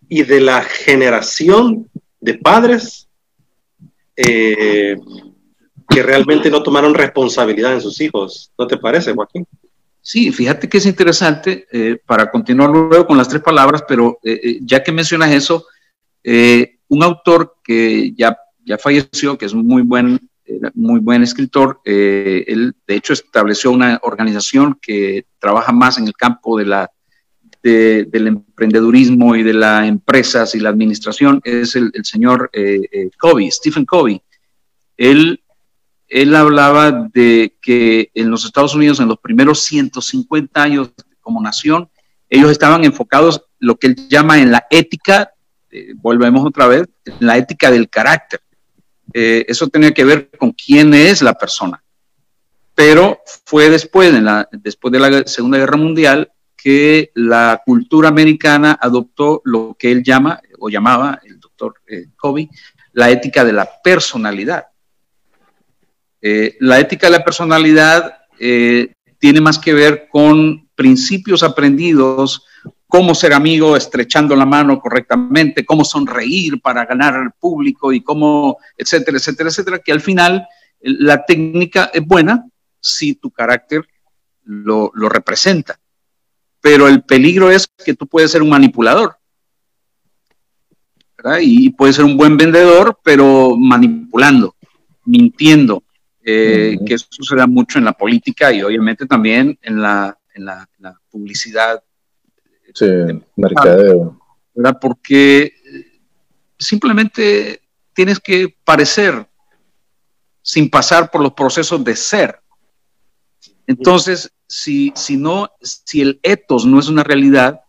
y de la generación de padres eh, que realmente no tomaron responsabilidad en sus hijos. ¿No te parece, Joaquín? Sí, fíjate que es interesante, eh, para continuar luego con las tres palabras, pero eh, ya que mencionas eso, un autor que ya, ya falleció, que es muy buen, muy buen escritor, él de hecho estableció una organización que trabaja más en el campo de la del emprendedurismo y de las empresas y la administración es el, señor eh, eh, Stephen Covey. Él, él hablaba de que en los Estados Unidos, en los primeros 150 años como nación, ellos estaban enfocados lo que él llama en la ética, eh, volvemos otra vez, la ética del carácter. eso tenía que ver con quién es la persona. Pero fue después, en la, después de la Segunda Guerra Mundial, que la cultura americana adoptó lo que él llama, o llamaba el doctor eh, Kobe, la ética de la personalidad. Eh, la ética de la personalidad eh, tiene más que ver con principios aprendidos, cómo ser amigo estrechando la mano correctamente, cómo sonreír para ganar al público y cómo, etcétera, etcétera, etcétera, que al final la técnica es buena si tu carácter lo representa pero el peligro es que tú puedes ser un manipulador. ¿verdad? Y puedes ser un buen vendedor, pero manipulando, mintiendo, eh, que eso sucede mucho en la política y obviamente también en la, en la, publicidad. Sí, mercadeo. Porque simplemente tienes que parecer sin pasar por los procesos de ser. Entonces, si, si, no, si el etos no es una realidad,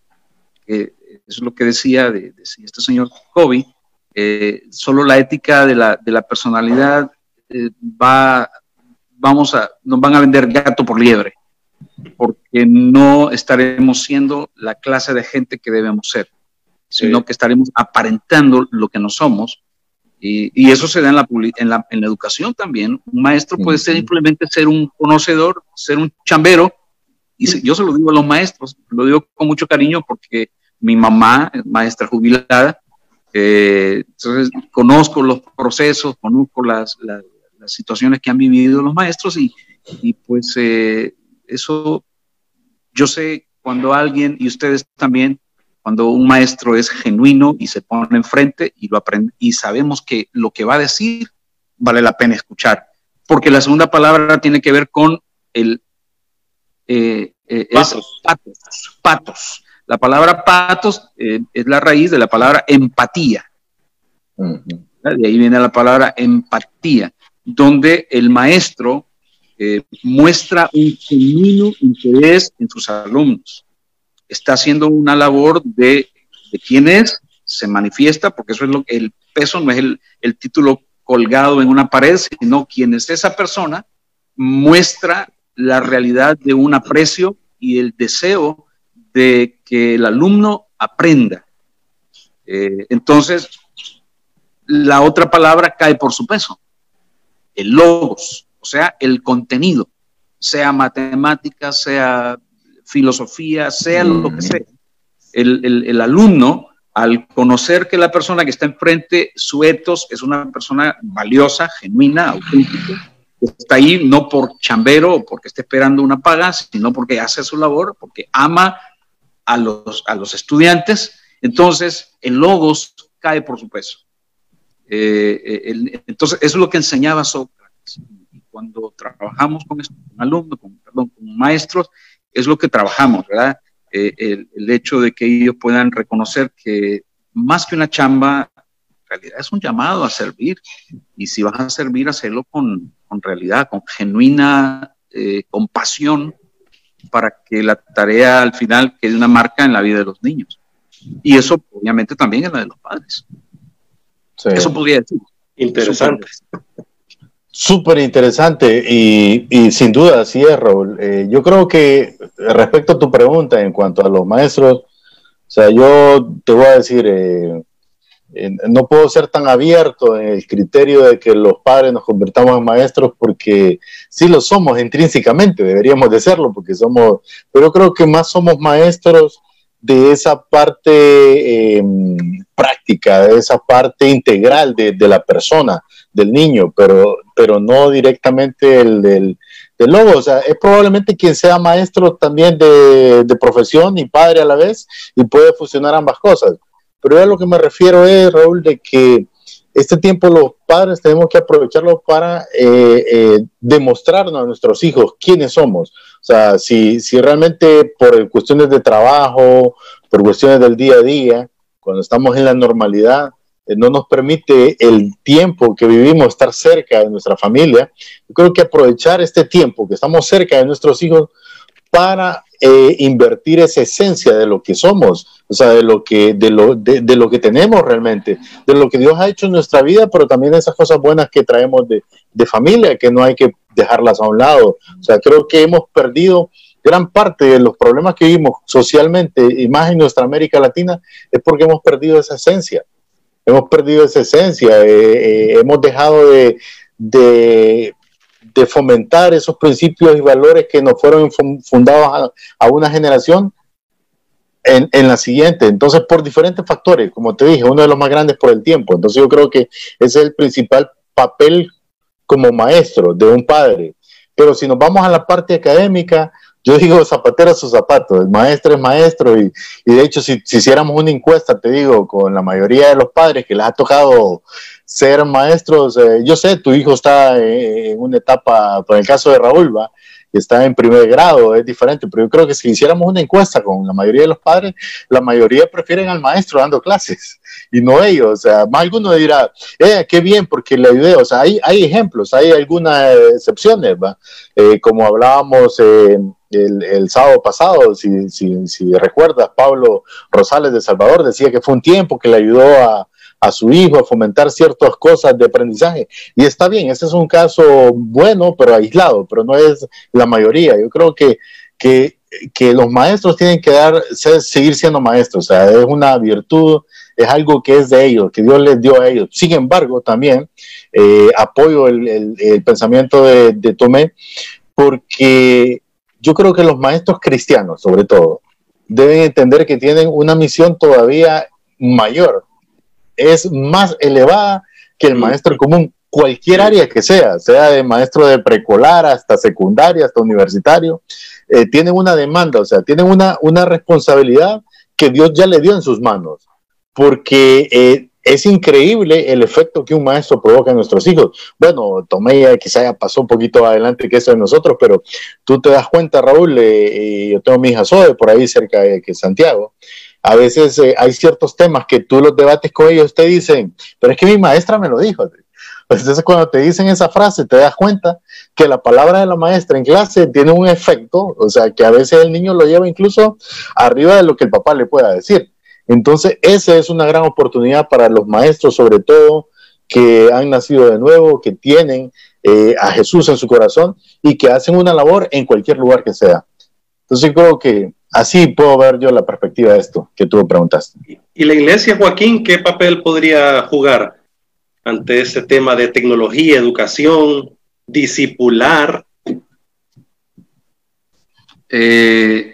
eso es lo que decía de, este señor Kobe, eh, solo la ética de la, de la personalidad eh, va, vamos a, nos van a vender gato por liebre, porque no estaremos siendo la clase de gente que debemos ser, sino que estaremos aparentando lo que no somos y, eso se da en la, en la, en, la, educación también. Un maestro puede ser simplemente ser un conocedor, ser un chambero. Y yo se lo digo a los maestros, lo digo con mucho cariño porque mi mamá es maestra jubilada. Eh, entonces, conozco los procesos, conozco las, las, situaciones que han vivido los maestros y, y pues eh, eso, yo sé cuando alguien, y ustedes también, cuando un maestro es genuino y se pone enfrente y lo aprende y sabemos que lo que va a decir vale la pena escuchar, porque la segunda palabra tiene que ver con el eh, eh, patos. patos, La palabra patos eh, es la raíz de la palabra empatía. De ahí viene la palabra empatía, donde el maestro muestra un genuino interés en sus alumnos está haciendo una labor de, de quién es, se manifiesta, porque eso es lo que el peso no es el, el título colgado en una pared, sino quién es esa persona, muestra la realidad de un aprecio y el deseo de que el alumno aprenda. Eh, entonces, la otra palabra cae por su peso, el logos, o sea, el contenido, sea matemática, sea filosofía, sea lo que sea. El, alumno, al conocer que la persona que está enfrente, su etos, es una persona valiosa, genuina, auténtica, está ahí no por chambero o porque esté esperando una paga, sino porque hace su labor, porque ama a los, a los estudiantes, entonces el logos cae por su peso. Eh, eh, entonces, eso es lo que enseñaba Sócrates. Cuando trabajamos con, alumnos, con, perdón, con maestros, es lo que trabajamos, ¿verdad? Eh, el, hecho de que ellos puedan reconocer que más que una chamba, en realidad es un llamado a servir. Y si vas a servir, hacerlo con, con realidad, con genuina eh, compasión, para que la tarea al final quede una marca en la vida de los niños. Y eso obviamente también es la de los padres. Eso podría decir. Interesante. Súper interesante y, sin duda, así es, Raúl. Eh, yo creo que respecto a tu pregunta en cuanto a los maestros, o sea, yo te voy a decir, eh, no puedo ser tan abierto en el criterio de que los padres nos convirtamos en maestros porque sí lo somos intrínsecamente, deberíamos de serlo porque somos, pero creo que más somos maestros de esa parte em, práctica, de esa parte integral de, la persona, del niño, pero, pero no directamente el del, lobo. O sea, es probablemente quien sea maestro también de, profesión y padre a la vez y puede fusionar ambas cosas. Pero a lo que me refiero es, Raúl, de que este tiempo los padres tenemos que aprovecharlo para eh, eh, demostrarnos a nuestros hijos quiénes somos. O sea, si, si realmente por cuestiones de trabajo, por cuestiones del día a día, cuando estamos en la normalidad, no nos permite el tiempo que vivimos estar cerca de nuestra familia, creo que aprovechar este tiempo que estamos cerca de nuestros hijos para eh, invertir esa esencia de lo que somos, o sea, de lo que, de lo, de, lo que tenemos realmente, de lo que Dios ha hecho en nuestra vida, pero también esas cosas buenas que traemos de, de familia, que no hay que dejarlas a un lado. O sea, creo que hemos perdido gran parte de los problemas que vivimos socialmente y más en nuestra América Latina es porque hemos perdido esa esencia. Hemos perdido esa esencia, eh, eh, hemos dejado de, de fomentar esos principios y valores que nos fueron fundados a, a una generación en, en, la siguiente. Entonces, por diferentes factores, como te dije, uno de los más grandes por el tiempo. Entonces, yo creo que ese es el principal papel como maestro de un padre. Pero si nos vamos a la parte académica, yo digo zapatero a sus zapatos, el maestro es maestro y, y de hecho si, si, hiciéramos una encuesta, te digo, con la mayoría de los padres que les ha tocado ser maestros, eh, yo sé, tu hijo está en una etapa, por el caso de Raúl, va, está en primer grado, es diferente, pero yo creo que si hiciéramos una encuesta con la mayoría de los padres, la mayoría prefieren al maestro dando clases y no ellos, o sea, más alguno dirá, eh, qué bien, porque la idea, o sea, hay, hay ejemplos, hay algunas excepciones, ¿va? Eh, como hablábamos eh, el, sábado pasado, si, recuerdas, Pablo Rosales de Salvador decía que fue un tiempo que le ayudó a, su hijo a fomentar ciertas cosas de aprendizaje. Y está bien, ese es un caso bueno, pero aislado, pero no es la mayoría. Yo creo que, los maestros tienen que dar, seguir siendo maestros, o sea, es una virtud, es algo que es de ellos, que Dios les dio a ellos. Sin embargo, también eh, apoyo el, pensamiento de Tomé, porque yo creo que los maestros cristianos, sobre todo, deben entender que tienen una misión todavía mayor. Es más elevada que el maestro común, cualquier área que sea, sea de maestro de precolar hasta secundaria, hasta universitario, eh, tienen una demanda, o sea, tienen una, una responsabilidad que Dios ya le dio en sus manos, porque eh, es increíble el efecto que un maestro provoca en nuestros hijos. Bueno, Tomé ya quizá ya pasó un poquito adelante que eso de nosotros, pero tú te das cuenta, Raúl, eh, yo tengo mi hija Zoe por ahí cerca de que Santiago, a veces eh, hay ciertos temas que tú los debates con ellos, te dicen, pero es que mi maestra me lo dijo. *laughs* Entonces cuando te dicen esa frase, te das cuenta que la palabra de la maestra en clase tiene un efecto, o sea, que a veces el niño lo lleva incluso arriba de lo que el papá le pueda decir. Entonces, esa es una gran oportunidad para los maestros, sobre todo, que han nacido de nuevo, que tienen eh, a Jesús en su corazón y que hacen una labor en cualquier lugar que sea. Entonces, creo que así puedo ver yo la perspectiva de esto que tú preguntaste. ¿Y la iglesia, Joaquín, qué papel podría jugar ante ese tema de tecnología, educación, discipular? Eh,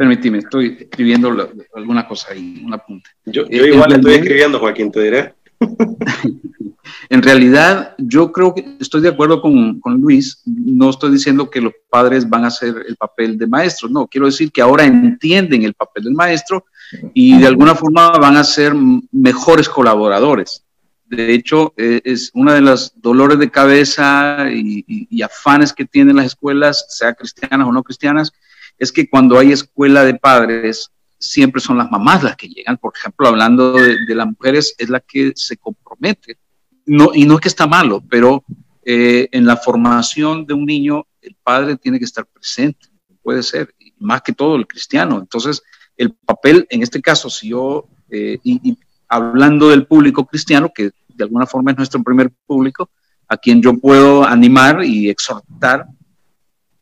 permíteme, estoy escribiendo alguna cosa ahí, un apunte. Yo, yo igual estoy escribiendo, Joaquín, te diré. *laughs* en realidad, yo creo que estoy de acuerdo con, con, Luis. No estoy diciendo que los padres van a hacer el papel de maestros. No, quiero decir que ahora entienden el papel del maestro y de alguna forma van a ser mejores colaboradores. De hecho, eh, es una de las dolores de cabeza y, y, y afanes que tienen las escuelas, sea cristianas o no cristianas, es que cuando hay escuela de padres, siempre son las mamás las que llegan. Por ejemplo, hablando de, las mujeres, es la que se compromete. Y no es que está malo, pero eh, en la formación de un niño, el padre tiene que estar presente, puede ser, más que todo el cristiano. Entonces, el papel, en este caso, si yo, eh, y, hablando del público cristiano, que de alguna forma es nuestro primer público, a quien yo puedo animar y exhortar,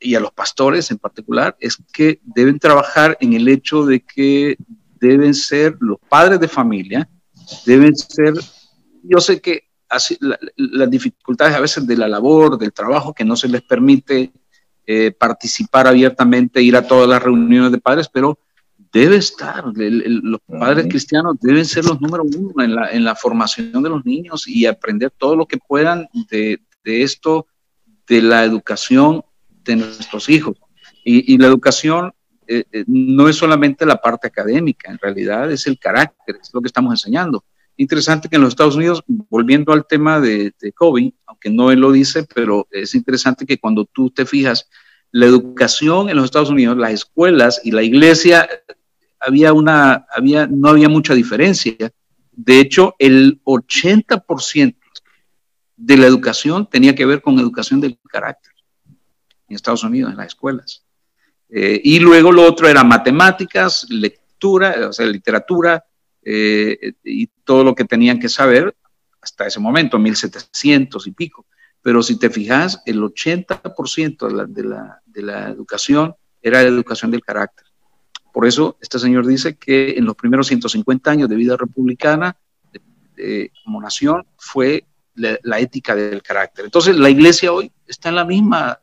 y a los pastores en particular, es que deben trabajar en el hecho de que deben ser los padres de familia, deben ser, yo sé que las dificultades a veces de la labor, del trabajo, que no se les permite eh, participar abiertamente, ir a todas las reuniones de padres, pero debe estar, los padres cristianos deben ser los número uno en la, en la, formación de los niños y aprender todo lo que puedan de, de esto, de la educación nuestros hijos. Y, la educación eh, eh, no es solamente la parte académica, en realidad es el carácter, es lo que estamos enseñando. Interesante que en los Estados Unidos, volviendo al tema de, de COVID, aunque no él lo dice, pero es interesante que cuando tú te fijas, la educación en los Estados Unidos, las escuelas y la iglesia, había una, había, no había mucha diferencia. De hecho, el 80% de la educación tenía que ver con educación del carácter en Estados Unidos, en las escuelas. Eh, y luego lo otro era matemáticas, lectura, o sea, literatura eh, y todo lo que tenían que saber hasta ese momento, 1700 y pico. Pero si te fijas, el 80% de la, de, la, de la educación era la educación del carácter. Por eso este señor dice que en los primeros 150 años de vida republicana como nación fue la, la, ética del carácter. Entonces la iglesia hoy está en la misma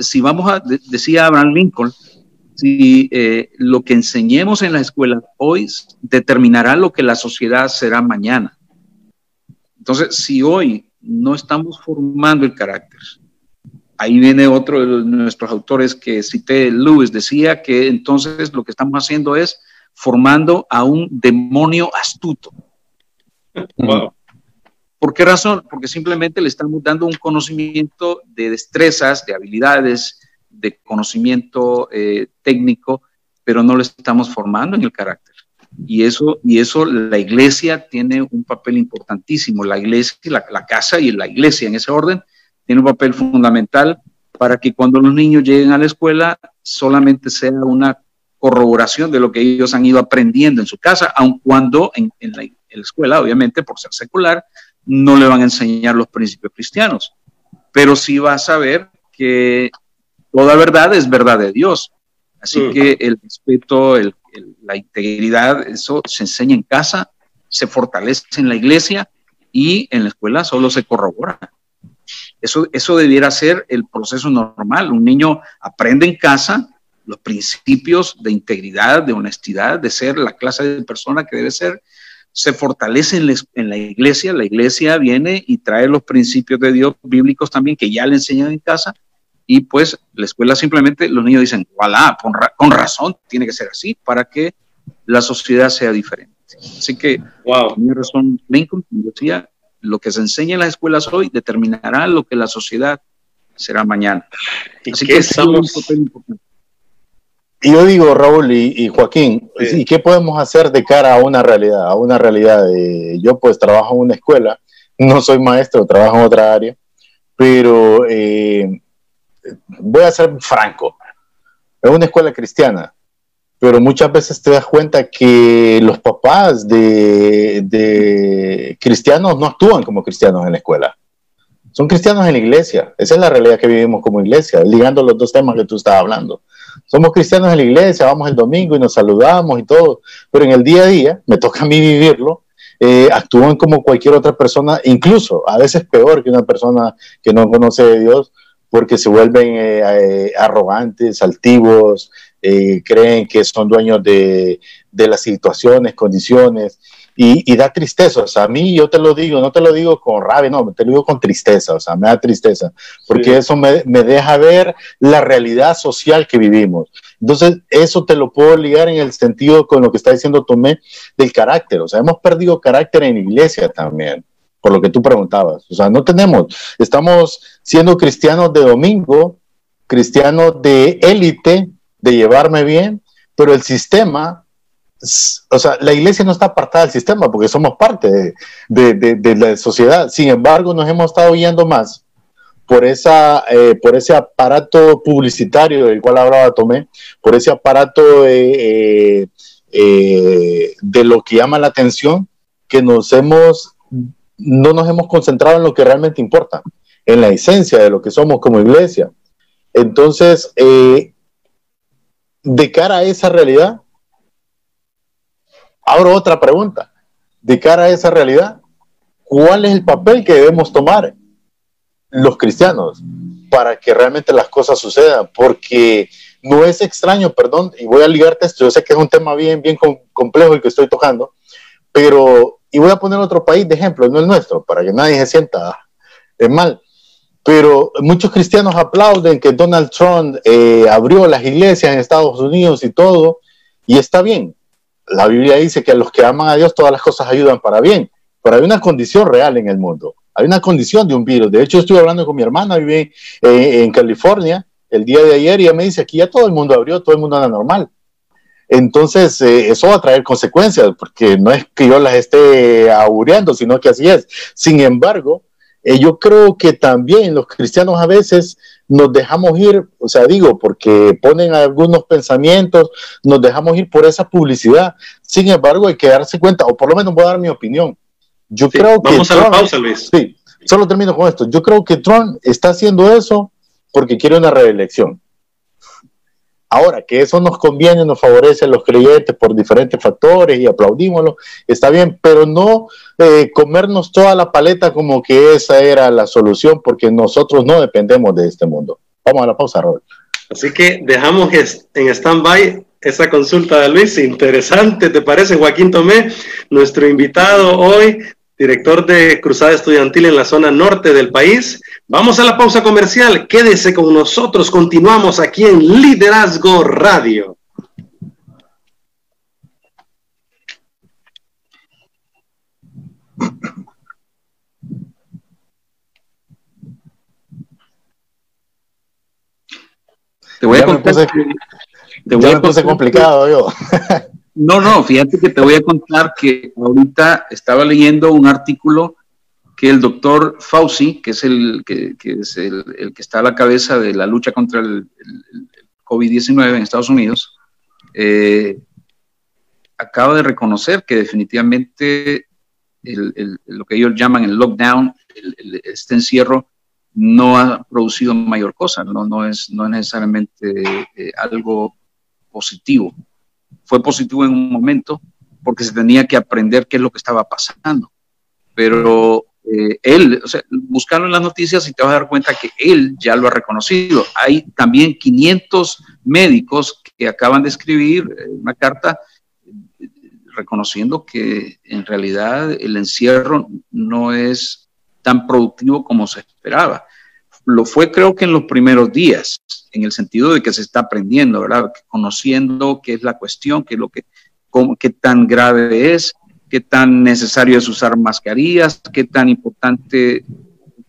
si vamos a, decía Abraham Lincoln, si eh, lo que enseñemos en la escuela hoy determinará lo que la sociedad será mañana. Entonces, si hoy no estamos formando el carácter, ahí viene otro de nuestros autores que cité, Lewis, decía que entonces lo que estamos haciendo es formando a un demonio astuto. Wow. ¿Por qué razón? Porque simplemente le estamos dando un conocimiento de destrezas, de habilidades, de conocimiento eh, técnico, pero no le estamos formando en el carácter. Y eso, y eso la iglesia tiene un papel importantísimo. La iglesia, la, la casa y la iglesia en ese orden tiene un papel fundamental para que cuando los niños lleguen a la escuela solamente sea una corroboración de lo que ellos han ido aprendiendo en su casa, aun cuando en, en, la, en la escuela, obviamente por ser secular, no le van a enseñar los principios cristianos, pero sí va a saber que toda verdad es verdad de Dios. Así mm. que el respeto, el, el, la integridad, eso se enseña en casa, se fortalece en la iglesia y en la escuela solo se corrobora. Eso, eso debiera ser el proceso normal. Un niño aprende en casa los principios de integridad, de honestidad, de ser la clase de persona que debe ser, se fortalece en la, iglesia, la iglesia viene y trae los principios de Dios bíblicos también que ya le enseñan en casa y pues la escuela simplemente los niños dicen, voilà, con, con razón, tiene que ser así para que la sociedad sea diferente. Así que, wow, mi razón, Lincoln decía, lo que se enseña en las escuelas hoy determinará lo que la sociedad será mañana. Así que estamos... Y yo digo, Raúl y, y Joaquín, sí. ¿y qué podemos hacer de cara a una realidad? A una realidad. De, yo pues trabajo en una escuela, *laughs* no soy maestro, trabajo en otra área, pero eh, voy a ser franco, es una escuela cristiana, pero muchas veces te das cuenta que los papás de, de cristianos no actúan como cristianos en la escuela. Son cristianos en la iglesia. Esa es la realidad que vivimos como iglesia, ligando los dos temas que tú estabas hablando somos cristianos en la iglesia, vamos el domingo y nos saludamos y todo, pero en el día a día, me toca a mí vivirlo, eh, actúan como cualquier otra persona, incluso a veces peor que una persona que no conoce de Dios, porque se vuelven eh, eh, arrogantes, altivos, creen que son dueños de las situaciones, condiciones, y, y, da tristeza. O sea, a mí yo te lo digo, no te lo digo con rabia, no, te lo digo con tristeza, o sea, me da tristeza, porque sí. eso me, me, deja ver la realidad social que vivimos. Entonces, eso te lo puedo ligar en el sentido con lo que está diciendo Tomé del carácter. O sea, hemos perdido carácter en iglesia también, por lo que tú preguntabas. O sea, no tenemos, estamos siendo cristianos de domingo, cristianos de élite, de llevarme bien, pero el sistema o sea, la iglesia no está apartada del sistema porque somos parte de, de, de, de, la sociedad. Sin embargo, nos hemos estado yendo más por, esa, eh, por ese aparato publicitario del cual hablaba Tomé, por ese aparato eh, eh, de lo que llama la atención, que nos hemos, no nos hemos concentrado en lo que realmente importa, en la esencia de lo que somos como iglesia. Entonces, eh, de cara a esa realidad, abro otra pregunta. De cara a esa realidad, ¿cuál es el papel que debemos tomar los cristianos para que realmente las cosas sucedan? Porque no es extraño, perdón, y voy a ligarte esto, yo sé que es un tema bien, bien complejo y que estoy tocando, pero, y voy a poner otro país de ejemplo, no el nuestro, para que nadie se sienta mal. Pero muchos cristianos aplauden que Donald Trump eh, abrió las iglesias en Estados Unidos y todo, y está bien. La Biblia dice que a los que aman a Dios todas las cosas ayudan para bien, pero hay una condición real en el mundo. Hay una condición de un virus. De hecho, estuve hablando con mi hermana, vive en California, el día de ayer, y ella me dice, aquí ya todo el mundo abrió, todo el mundo anda normal. Entonces, eh, eso va a traer consecuencias, porque no es que yo las esté augureando, sino que así es. Sin embargo, eh, yo creo que también los cristianos a veces nos dejamos ir, o sea, digo, porque ponen algunos pensamientos, nos dejamos ir por esa publicidad. Sin embargo, hay que darse cuenta, o por lo menos voy a dar mi opinión. Yo creo que. Vamos a la pausa, Luis. Sí, solo termino con esto. Yo creo que Trump está haciendo eso porque quiere una reelección. Ahora, que eso nos conviene, nos favorece a los creyentes por diferentes factores y aplaudímoslo, está bien, pero no eh, comernos toda la paleta como que esa era la solución, porque nosotros no dependemos de este mundo. Vamos a la pausa, Robert. Así que dejamos en stand-by esa consulta de Luis. Interesante, ¿te parece, Joaquín Tomé? Nuestro invitado hoy director de Cruzada Estudiantil en la zona norte del país. Vamos a la pausa comercial. Quédese con nosotros. Continuamos aquí en Liderazgo Radio. Te voy a contar. Te voy a complicado yo. *laughs* No, no, fíjate que te voy a contar que ahorita estaba leyendo un artículo que el doctor Fauci, que es el que, es el, que está a la cabeza de la lucha contra el, COVID-19 en Estados Unidos, eh, acaba de reconocer que definitivamente lo que ellos llaman el lockdown, este encierro, no ha producido mayor cosa, no, no, es, no es necesariamente eh, algo positivo fue positivo en un momento porque se tenía que aprender qué es lo que estaba pasando. Pero eh, él, o sea, buscando en las noticias y te vas a dar cuenta que él ya lo ha reconocido. Hay también 500 médicos que acaban de escribir eh, una carta eh, reconociendo que en realidad el encierro no es tan productivo como se esperaba. Lo fue creo que en los primeros días, en el sentido de que se está aprendiendo, ¿verdad? Conociendo qué es la cuestión, qué es lo que, cómo, qué tan grave es, qué tan necesario es usar mascarillas, qué tan importante,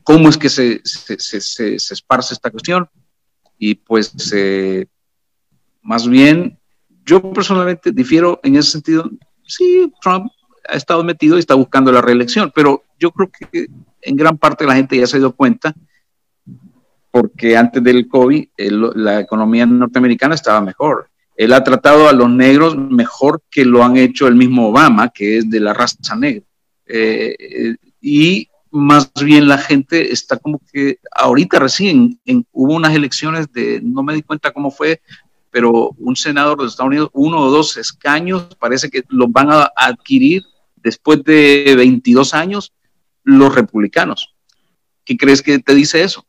cómo es que se, se, se, esparce esta cuestión. Y pues, eh, más bien, yo personalmente difiero en ese sentido. Sí, Trump ha estado metido y está buscando la reelección, pero yo creo que en gran parte la gente ya se dio cuenta porque antes del COVID la economía norteamericana estaba mejor. Él ha tratado a los negros mejor que lo han hecho el mismo Obama, que es de la raza negra. Eh, y más bien la gente está como que ahorita recién hubo unas elecciones de, no me di cuenta cómo fue, pero un senador de Estados Unidos, uno o dos escaños, parece que los van a adquirir después de 22 años los republicanos. ¿Qué crees que te dice eso?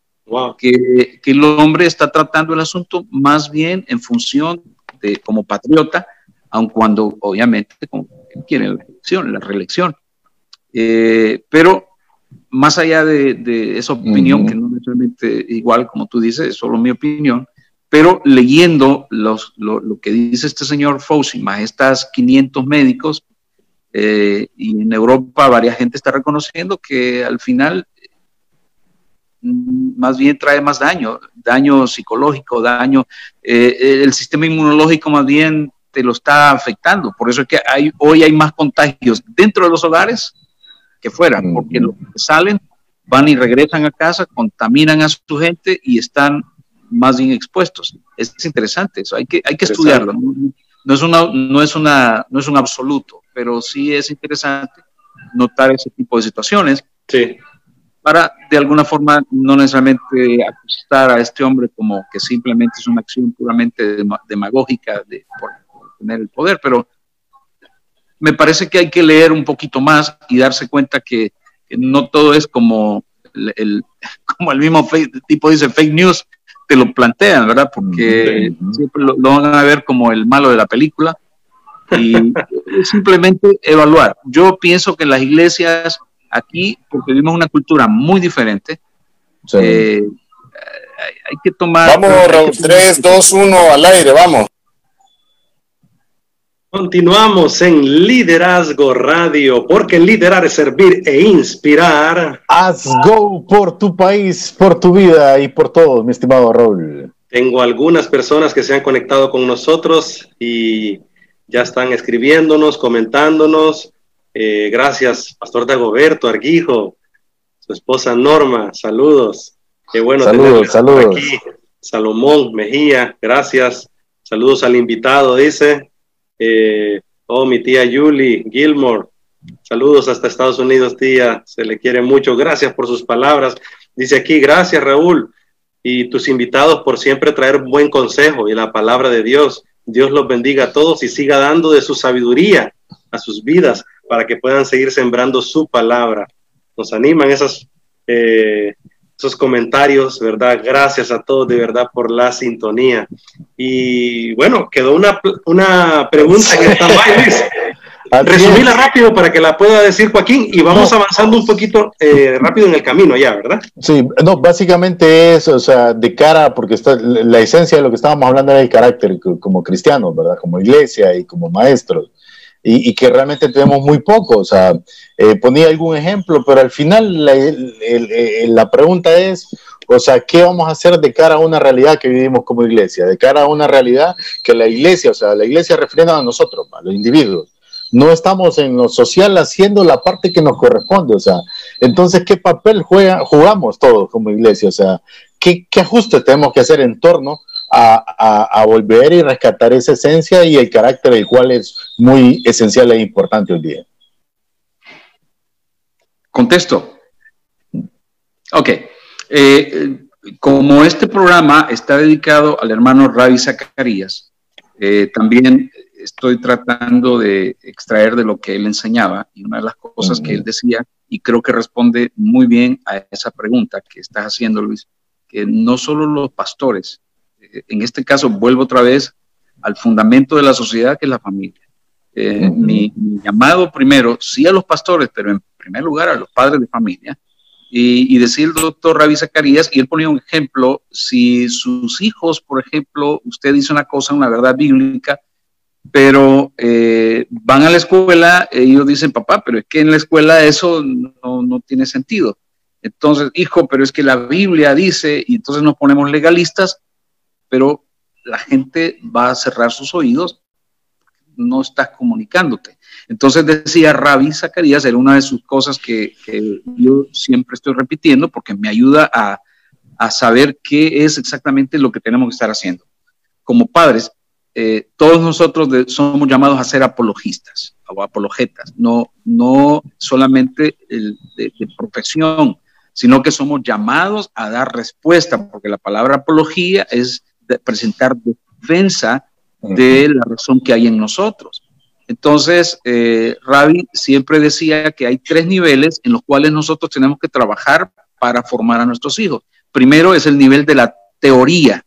Que, el hombre está tratando el asunto más bien en función de como patriota, aun cuando obviamente quiere la elección, la reelección. Eh, pero más allá de, esa opinión, que no necesariamente igual como tú dices, es solo mi opinión, pero leyendo los, lo, que dice este señor Fauci, más estas 500 médicos, eh, y en Europa varias gente está reconociendo que al final más bien trae más daño, daño psicológico, daño, eh, el sistema inmunológico más bien te lo está afectando. Por eso es que hay, hoy hay más contagios dentro de los hogares que fuera, porque los que salen van y regresan a casa, contaminan a su gente y están más bien expuestos. Es interesante eso, hay que, hay que estudiarlo. No, es una, no, es una, no es un absoluto, pero sí es interesante notar ese tipo de situaciones. Sí. Para de alguna forma no necesariamente acusar a este hombre como que simplemente es una acción puramente demagógica de, por, tener el poder, pero me parece que hay que leer un poquito más y darse cuenta que, no todo es como el, *laughs* como el mismo tipo dice fake news, te lo plantean, ¿verdad? Porque siempre lo, van a ver como el malo de la película y *laughs* simplemente evaluar. Yo pienso que las iglesias aquí, porque vivimos una cultura muy diferente, eh, hay que tomar... Vamos, Raúl, 3, 2, 1, al aire, vamos. Continuamos en Liderazgo Radio, porque liderar es servir e inspirar. Haz go por tu país, por tu vida y por todo, mi estimado Raúl. Tengo algunas personas que se han conectado con nosotros y ya están escribiéndonos, comentándonos. Eh, gracias, Pastor Dagoberto Arguijo, su esposa Norma, saludos. Qué bueno saludos, saludos. aquí. Salomón Mejía, gracias. Saludos al invitado, dice. Eh, oh, mi tía Julie Gilmore, saludos hasta Estados Unidos, tía, se le quiere mucho, gracias por sus palabras. Dice aquí, gracias Raúl y tus invitados por siempre traer buen consejo y la palabra de Dios. Dios los bendiga a todos y siga dando de su sabiduría a sus vidas para que puedan seguir sembrando su palabra. Nos animan esas eh, esos comentarios, ¿verdad? Gracias a todos de verdad por la sintonía. Y bueno, quedó una, una pregunta en esta Luis. *laughs* Resumíla rápido para que la pueda decir Joaquín y vamos avanzando un poquito eh, rápido en el camino ya, ¿verdad? Sí, no, básicamente es, o sea, de cara, porque está, la esencia de lo que estábamos hablando era el carácter como cristianos, ¿verdad? Como iglesia y como maestros y, que realmente tenemos muy poco. O sea, eh, ponía algún ejemplo, pero al final la, la, pregunta es, o sea, ¿qué vamos a hacer de cara a una realidad que vivimos como iglesia? De cara a una realidad que la iglesia, o sea, la iglesia refiere a nosotros, a los individuos. No estamos en lo social haciendo la parte que nos corresponde, o sea, entonces, ¿qué papel juega, jugamos todos como iglesia? O sea, ¿qué, qué ajustes tenemos que hacer en torno a, volver y rescatar esa esencia y el carácter, el cual es muy esencial e importante hoy día. Contesto. Ok. Eh, como este programa está dedicado al hermano Ravi Zacarías, eh, también estoy tratando de extraer de lo que él enseñaba y una de las cosas que él decía, y creo que responde muy bien a esa pregunta que estás haciendo, Luis, que no solo los pastores en este caso vuelvo otra vez al fundamento de la sociedad que es la familia. Eh, mi, llamado primero, sí a los pastores, pero en primer lugar a los padres de familia. Y, decir el doctor Ravi Zacarías, y él ponía un ejemplo, si sus hijos, por ejemplo, usted dice una cosa, una verdad bíblica, pero eh, van a la escuela, ellos dicen, papá, pero es que en la escuela eso no, no tiene sentido. Entonces, hijo, pero es que la Biblia dice, y entonces nos ponemos legalistas, pero la gente va a cerrar sus oídos, no estás comunicándote. Entonces decía Rabbi Zacarías, era una de sus cosas que, yo siempre estoy repitiendo porque me ayuda a, saber qué es exactamente lo que tenemos que estar haciendo. Como padres, eh, todos nosotros somos llamados a ser apologistas o apologetas, no, no solamente de, de profesión, sino que somos llamados a dar respuesta, porque la palabra apología es presentar defensa de la razón que hay en nosotros. Entonces, eh, Ravi siempre decía que hay tres niveles en los cuales nosotros tenemos que trabajar para formar a nuestros hijos. Primero es el nivel de la teoría,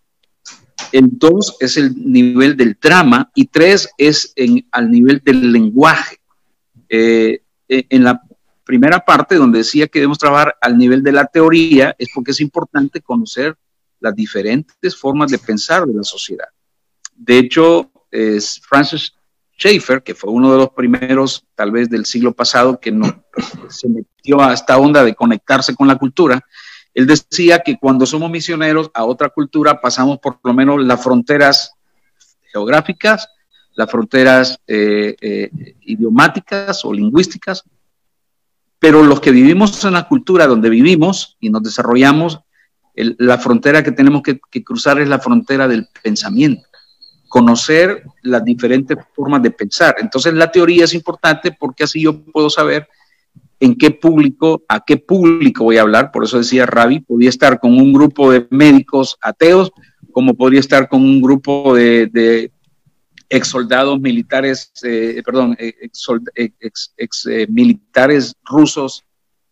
el dos es el nivel del trama y tres es en, al nivel del lenguaje. Eh, eh, en la primera parte, donde decía que debemos trabajar al nivel de la teoría, es porque es importante conocer las diferentes formas de pensar de la sociedad. De hecho, es Francis Schaeffer, que fue uno de los primeros, tal vez del siglo pasado, que no, *coughs* se metió a esta onda de conectarse con la cultura, él decía que cuando somos misioneros a otra cultura pasamos por lo menos las fronteras geográficas, las fronteras eh, eh, idiomáticas o lingüísticas, pero los que vivimos en la cultura donde vivimos y nos desarrollamos, la frontera que tenemos que, cruzar es la frontera del pensamiento, conocer las diferentes formas de pensar. Entonces la teoría es importante porque así yo puedo saber en qué público, a qué público voy a hablar, por eso decía Ravi, podía estar con un grupo de médicos ateos, como podría estar con un grupo de, ex soldados militares, eh, perdón, ex, ex, eh, militares rusos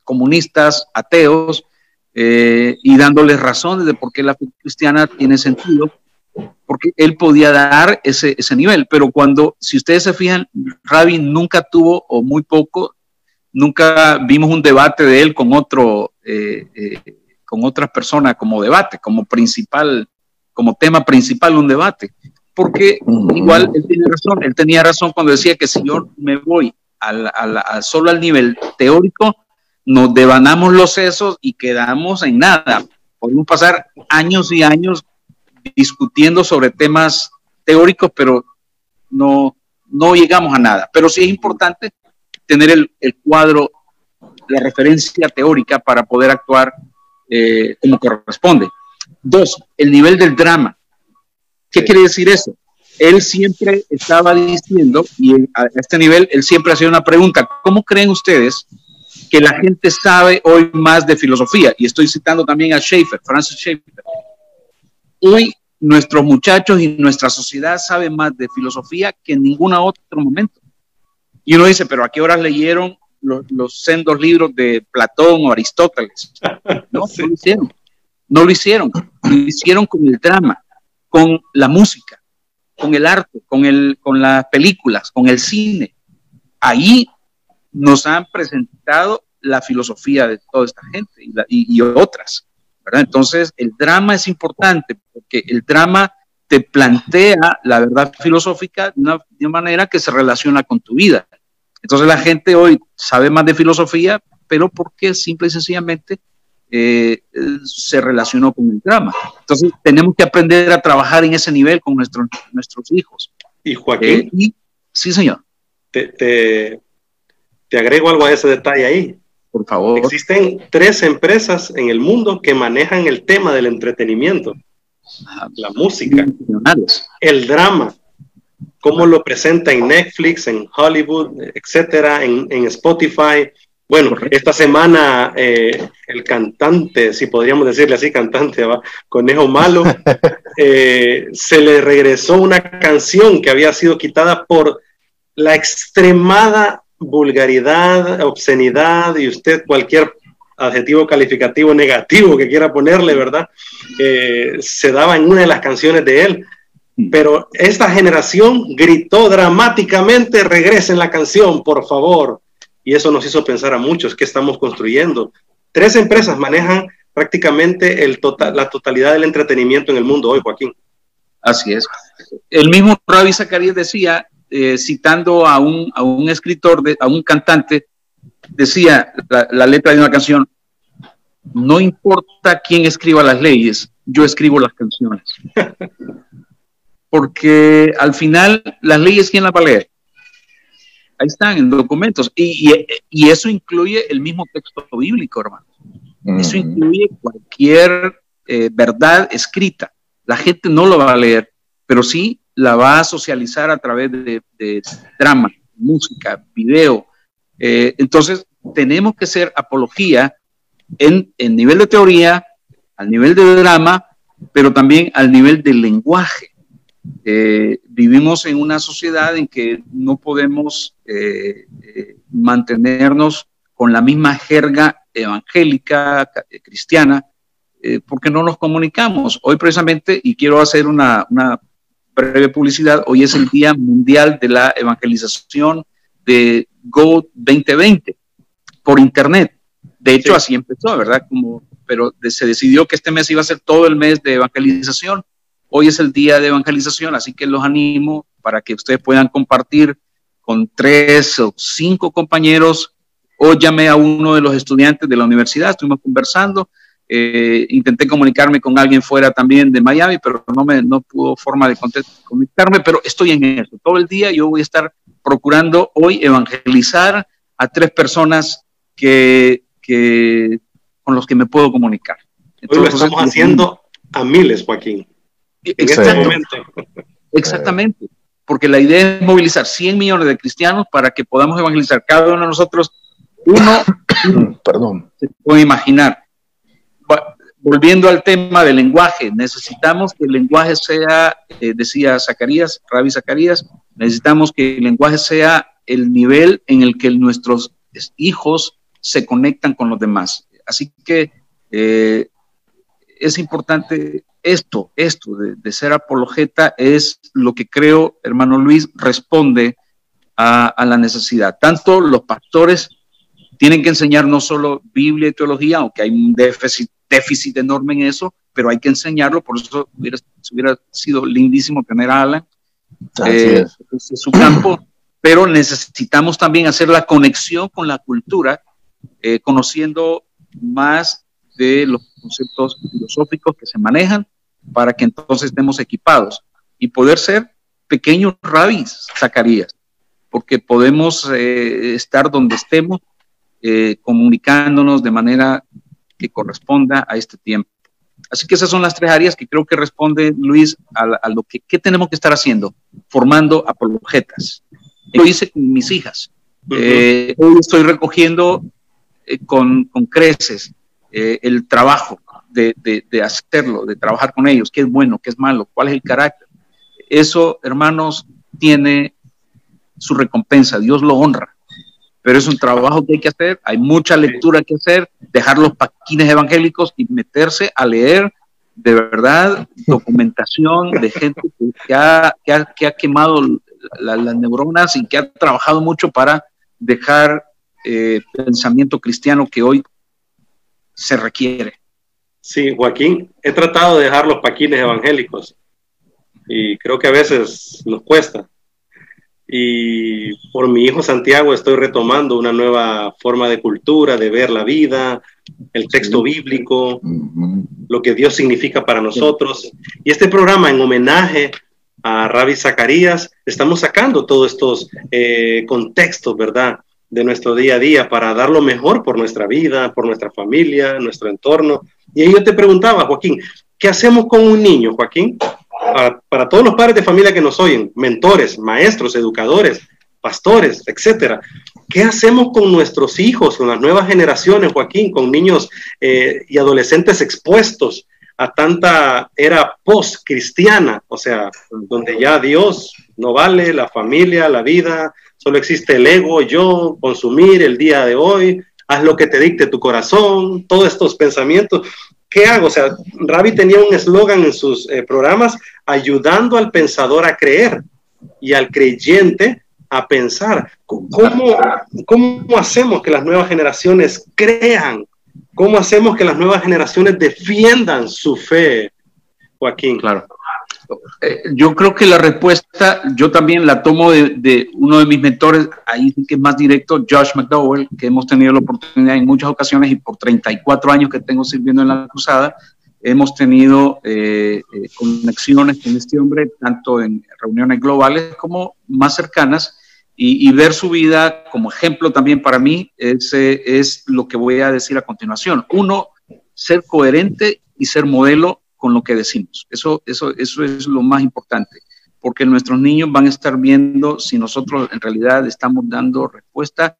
comunistas, ateos, eh, y dándoles razones de por qué la fe cristiana tiene sentido, porque él podía dar ese, ese nivel. Pero cuando, si ustedes se fijan, Rabin nunca tuvo, o muy poco, nunca vimos un debate de él con otro, eh, eh, con otras personas como debate, como principal, como tema principal un debate. Porque igual él tiene razón, él tenía razón cuando decía que si yo me voy al, solo al nivel teórico, nos devanamos los sesos y quedamos en nada. Podemos pasar años y años discutiendo sobre temas teóricos, pero no, no llegamos a nada. Pero sí es importante tener el, el cuadro, la referencia teórica para poder actuar eh, como corresponde. Dos, el nivel del drama. ¿Qué quiere decir eso? Él siempre estaba diciendo, y a este nivel, él siempre hacía una pregunta, ¿cómo creen ustedes que la gente sabe hoy más de filosofía? Y estoy citando también a Schaeffer, Francis Schaeffer. Hoy nuestros muchachos y nuestra sociedad saben más de filosofía que en ningún otro momento. Y uno dice, pero ¿a qué horas leyeron los, los sendos libros de Platón o Aristóteles? No, no *laughs* lo hicieron. No lo hicieron. Lo hicieron con el drama, con la música, con el arte, con, el, con las películas, con el cine. Ahí nos han presentado la filosofía de toda esta gente y, y, otras. ¿verdad? Entonces, el drama es importante porque el drama te plantea la verdad filosófica de una, de una, manera que se relaciona con tu vida. Entonces la gente hoy sabe más de filosofía, pero porque simple y sencillamente eh, se relacionó con el drama. Entonces tenemos que aprender a trabajar en ese nivel con nuestros, nuestros hijos. Y Joaquín. Eh, sí, señor. Te, te, te agrego algo a ese detalle ahí. Por favor. Existen tres empresas en el mundo que manejan el tema del entretenimiento. La música, el drama, cómo lo presenta en Netflix, en Hollywood, etcétera, en, en Spotify. Bueno, esta semana eh, el cantante, si podríamos decirle así, cantante, ¿va? Conejo Malo, *laughs* eh, se le regresó una canción que había sido quitada por la extremada vulgaridad, obscenidad y usted cualquier adjetivo calificativo negativo que quiera ponerle, ¿verdad? Eh, se daba en una de las canciones de él. Pero esta generación gritó dramáticamente, regresen la canción, por favor. Y eso nos hizo pensar a muchos que estamos construyendo. Tres empresas manejan prácticamente el total, la totalidad del entretenimiento en el mundo hoy, Joaquín. Así es. El mismo Ravi Zacarías decía, eh, citando a un, a un escritor, de, a un cantante, decía la, la letra de una canción, no importa quién escriba las leyes, yo escribo las canciones. *laughs* porque al final las leyes, ¿quién las va a leer? Ahí están en documentos. Y, y, y eso incluye el mismo texto bíblico, hermano. Mm. Eso incluye cualquier eh, verdad escrita. La gente no lo va a leer, pero sí la va a socializar a través de, drama, música, video. Eh, entonces, tenemos que ser apología en, en nivel de teoría, al nivel de drama, pero también al nivel del lenguaje eh, vivimos en una sociedad en que no podemos eh, mantenernos con la misma jerga evangélica, cristiana, porque no nos comunicamos. Hoy precisamente, y quiero hacer una, una, breve publicidad, hoy es el Día Mundial de la Evangelización de Go 2020 por Internet. De hecho, sí. así empezó, ¿verdad? Como, pero se decidió que este mes iba a ser todo el mes de evangelización Hoy es el día de evangelización, así que los animo para que ustedes puedan compartir con tres o cinco compañeros o llamé a uno de los estudiantes de la universidad, estuvimos conversando, eh, intenté comunicarme con alguien fuera también de Miami, pero no me no pudo forma de conectarme, pero estoy en eso. Todo el día yo voy a estar procurando hoy evangelizar a tres personas que, que con los que me puedo comunicar. Entonces, hoy lo estamos haciendo a miles, Joaquín. Exactamente. Exactamente. Porque la idea es movilizar 100 millones de cristianos para que podamos evangelizar cada uno de nosotros Uno, *coughs* Perdón. se puede imaginar. Volviendo al tema del lenguaje, necesitamos que el lenguaje sea, eh, decía Zacarías, Rabbi Zacarías, necesitamos que el lenguaje sea el nivel en el que nuestros hijos se conectan con los demás. Así que eh, es importante esto, esto de, ser apologeta es lo que creo, hermano Luis, responde a la necesidad. Tanto los pastores tienen que enseñar no solo Biblia y teología, aunque hay un déficit, déficit enorme en eso, pero hay que enseñarlo, por eso hubiera, hubiera sido lindísimo tener a Alan, eh, es. ese es su campo, pero necesitamos también hacer la conexión con la cultura, eh, conociendo más de los conceptos filosóficos que se manejan para que entonces estemos equipados y poder ser pequeños rabis, Zacarías, porque podemos eh, estar donde estemos eh, comunicándonos de manera que corresponda a este tiempo. Así que esas son las tres áreas que creo que responde Luis a, a lo que ¿qué tenemos que estar haciendo, formando apologetas. Lo hice con mis hijas. Eh, hoy estoy recogiendo eh, con, con creces eh, el trabajo de, de, de hacerlo, de trabajar con ellos, qué es bueno, qué es malo, cuál es el carácter. Eso, hermanos, tiene su recompensa, Dios lo honra. Pero es un trabajo que hay que hacer, hay mucha lectura que hacer, dejar los paquines evangélicos y meterse a leer de verdad *laughs* documentación de gente que, que ha, que ha, que ha quemado la- las neuronas y que ha trabajado mucho para dejar eh, pensamiento cristiano que hoy se requiere. Sí, Joaquín, he tratado de dejar los paquines evangélicos y creo que a veces nos cuesta. Y por mi hijo Santiago estoy retomando una nueva forma de cultura, de ver la vida, el texto bíblico, lo que Dios significa para nosotros. Y este programa en homenaje a Rabbi Zacarías, estamos sacando todos estos eh, contextos, ¿verdad? De nuestro día a día para dar lo mejor por nuestra vida, por nuestra familia, nuestro entorno. Y ahí yo te preguntaba, Joaquín, ¿qué hacemos con un niño, Joaquín? Para, todos los padres de familia que nos oyen, mentores, maestros, educadores, pastores, etcétera. ¿Qué hacemos con nuestros hijos, con las nuevas generaciones, Joaquín, con niños eh, y adolescentes expuestos a tanta era post-cristiana? O sea, donde ya Dios no vale, la familia, la vida, solo existe el ego, yo, consumir el día de hoy, haz lo que te dicte tu corazón, todos estos pensamientos. ¿Qué hago? O sea, Ravi tenía un eslogan en sus eh, programas, ayudando al pensador a creer y al creyente a pensar. ¿Cómo, ¿Cómo hacemos que las nuevas generaciones crean? ¿Cómo hacemos que las nuevas generaciones defiendan su fe, Joaquín? Claro. Eh, yo creo que la respuesta, yo también la tomo de, de, uno de mis mentores, ahí que es más directo, Josh McDowell, que hemos tenido la oportunidad en muchas ocasiones y por 34 años que tengo sirviendo en la cruzada, hemos tenido eh, eh, conexiones con este hombre, tanto en reuniones globales como más cercanas, y, y ver su vida como ejemplo también para mí es lo que voy a decir a continuación. Uno, ser coherente y ser modelo con lo que decimos. Eso, eso, eso es lo más importante, porque nuestros niños van a estar viendo si nosotros en realidad estamos dando respuesta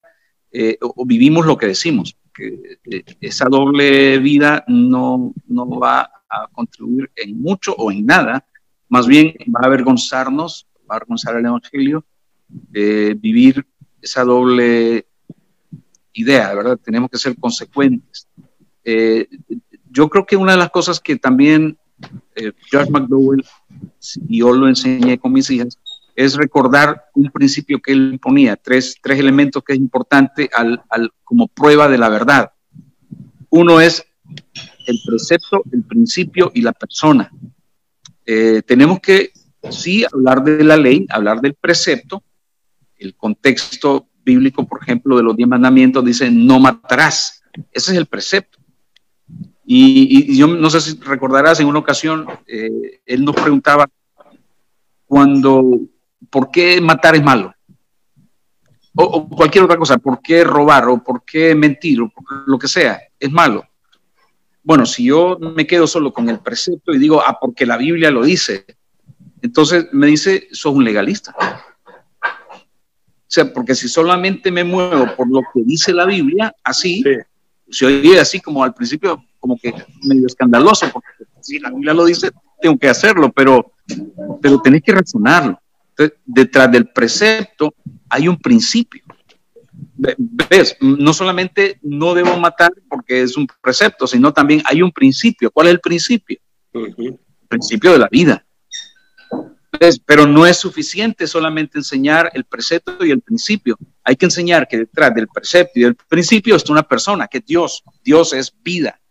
eh, o, o, vivimos lo que decimos. Que eh, esa doble vida no, no va a contribuir en mucho o en nada, más bien va a avergonzarnos, va a avergonzar el Evangelio, eh, vivir esa doble idea, ¿verdad? Tenemos que ser consecuentes. Eh, yo creo que una de las cosas que también eh, George McDowell, y yo lo enseñé con mis hijas, es recordar un principio que él ponía, tres, tres elementos que es importante como prueba de la verdad. Uno es el precepto, el principio y la persona. Eh, tenemos que, sí, hablar de la ley, hablar del precepto, el contexto bíblico, por ejemplo, de los diez mandamientos dice, no matarás. Ese es el precepto. Y, y, yo no sé si recordarás, en una ocasión, eh, él nos preguntaba cuando, ¿por qué matar es malo? O, o, cualquier otra cosa, ¿por qué robar? O ¿por qué mentir? O lo que sea, es malo. Bueno, si yo me quedo solo con el precepto y digo, ah, porque la Biblia lo dice, entonces me dice, sos un legalista. sea, porque si solamente me muevo por lo que dice la Biblia, así, se oye así como al principio, como que medio escandaloso, porque si la Biblia lo dice, tengo que hacerlo, pero, pero tenés que razonarlo. Entonces, detrás del precepto hay un principio. ¿Ves? No solamente no debo matar porque es un precepto, sino también hay un principio. ¿Cuál es el principio? El principio de la vida. Pero no es suficiente solamente enseñar el precepto y el principio. Hay que enseñar que detrás del precepto y del principio está una persona, que es Dios. Dios es vida.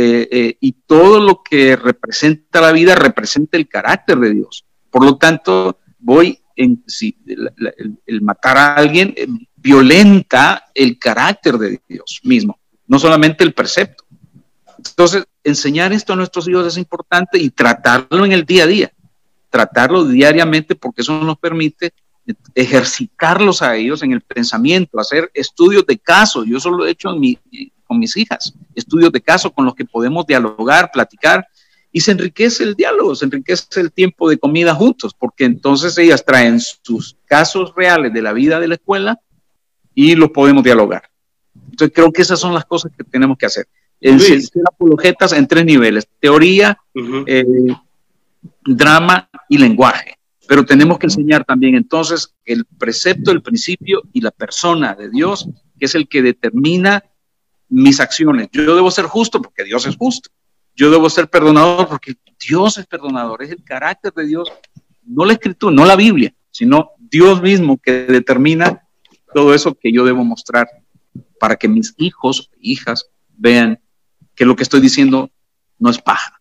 Eh, eh, y todo lo que representa la vida representa el carácter de Dios. Por lo tanto, voy en, si el, matar a alguien eh, violenta el carácter de Dios mismo, no solamente el precepto. Entonces, enseñar esto a nuestros hijos es importante y tratarlo en el día a día, tratarlo diariamente porque eso nos permite ejercitarlos a ellos en el pensamiento, hacer estudios de caso. Yo eso lo he hecho con mis hijas, estudios de caso con los que podemos dialogar, platicar y se enriquece el diálogo, se enriquece el tiempo de comida juntos, porque entonces ellas traen sus casos reales de la vida de la escuela y los podemos dialogar. Entonces creo que esas son las cosas que tenemos que hacer. Enseñar apologetas en tres niveles, teoría, eh, drama y lenguaje. Pero tenemos que enseñar también entonces el precepto, el principio y la persona de Dios, que es el que determina mis acciones. Yo debo ser justo porque Dios es justo. Yo debo ser perdonador porque Dios es perdonador, es el carácter de Dios, no la escritura, no la Biblia, sino Dios mismo que determina todo eso que yo debo mostrar para que mis hijos, hijas, vean que lo que estoy diciendo no es paja.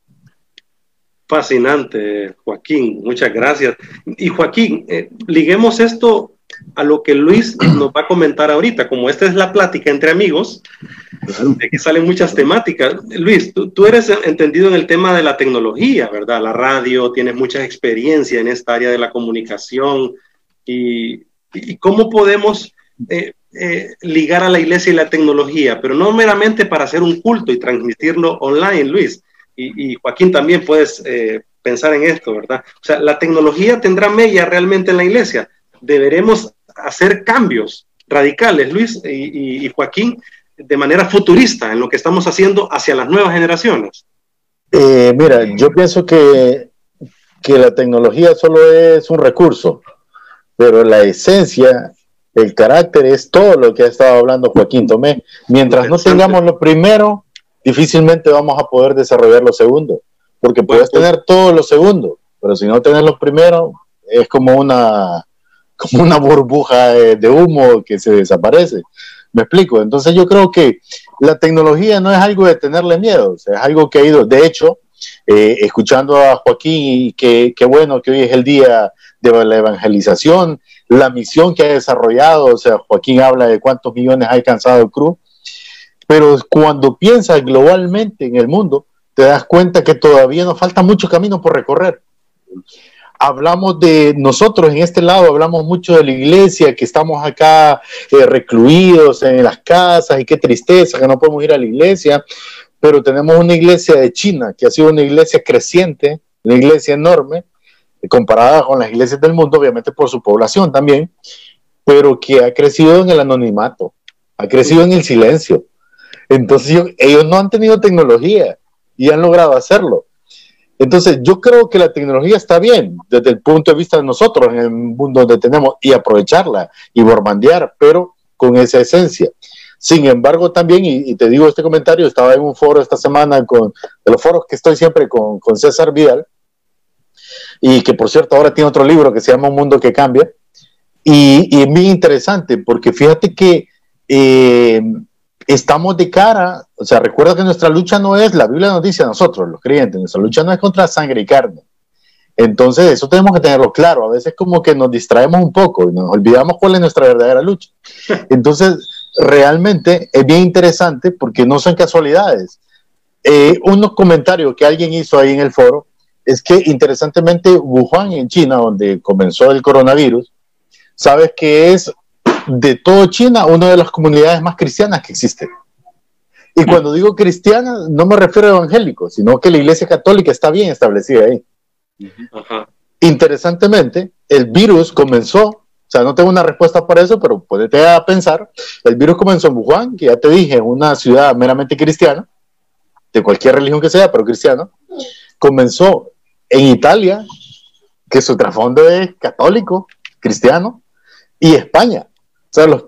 Fascinante, Joaquín, muchas gracias. Y Joaquín, eh, liguemos esto a lo que Luis nos va a comentar ahorita. Como esta es la plática entre amigos, de aquí salen muchas temáticas. Luis, tú, eres entendido en el tema de la tecnología, ¿verdad? La radio, tienes mucha experiencia en esta área de la comunicación. ¿Y, cómo podemos eh, eh, ligar a la iglesia y la tecnología? Pero no meramente para hacer un culto y transmitirlo online, Luis. Y, Joaquín también puedes eh, pensar en esto, ¿verdad? O sea, la tecnología tendrá mella realmente en la iglesia deberemos hacer cambios radicales, Luis y, Joaquín, de manera futurista en lo que estamos haciendo hacia las nuevas generaciones? Eh, mira, yo pienso que, que la tecnología solo es un recurso, pero la esencia, el carácter es todo lo que ha estado hablando Joaquín Tomé. Mientras no tengamos lo primero, difícilmente vamos a poder desarrollar lo segundo, porque puedes tener todo lo segundo, pero si no tienes lo primero, es como una, como una burbuja de, humo que se desaparece. Me explico. Entonces yo creo que la tecnología no es algo de tenerle miedo, es algo que ha ido, de hecho, eh, escuchando a Joaquín, que qué bueno que hoy es el día de la evangelización, la misión que ha desarrollado, o sea, Joaquín habla de cuántos millones ha alcanzado el Cruz, pero cuando piensas globalmente en el mundo, te das cuenta que todavía nos falta mucho camino por recorrer hablamos de nosotros en este lado, hablamos mucho de la iglesia, que estamos acá eh, recluidos en las casas y qué tristeza que no podemos ir a la iglesia, pero tenemos una iglesia de China que ha sido una iglesia creciente, una iglesia enorme, comparada con las iglesias del mundo, obviamente por su población también, pero que ha crecido en el anonimato, ha crecido en el silencio. Entonces ellos no han tenido tecnología y han logrado hacerlo. Entonces, yo creo que la tecnología está bien desde el punto de vista de nosotros en el mundo donde tenemos y aprovecharla y bormandear, pero con esa esencia. Sin embargo, también, y, te digo este comentario, estaba en un foro esta semana con, de los foros que estoy siempre con, César Vidal, y que por cierto ahora tiene otro libro que se llama Un Mundo que Cambia, y, y es muy interesante porque fíjate que eh, estamos de cara, o sea, recuerda que nuestra lucha no es, la Biblia nos dice a nosotros, los creyentes, nuestra lucha no es contra sangre y carne. Entonces, eso tenemos que tenerlo claro. A veces como que nos distraemos un poco y nos olvidamos cuál es nuestra verdadera lucha. *laughs* Entonces, realmente es bien interesante porque no son casualidades. Eh, unos comentarios que alguien hizo ahí en el foro es que interesantemente Wuhan en China, donde comenzó el coronavirus, sabes que es de todo China una de las comunidades más cristianas que existe. Y cuando digo cristiana, no me refiero a evangélico, sino que la iglesia católica está bien establecida ahí. Interesantemente, el virus comenzó O sea, no tengo una respuesta para eso, pero puede a pensar. El virus comenzó en Wuhan, que ya te dije, una ciudad meramente cristiana, de cualquier religión que sea, pero cristiana. Comenzó en Italia, que su trasfondo es católico, cristiano, y España. Sea, los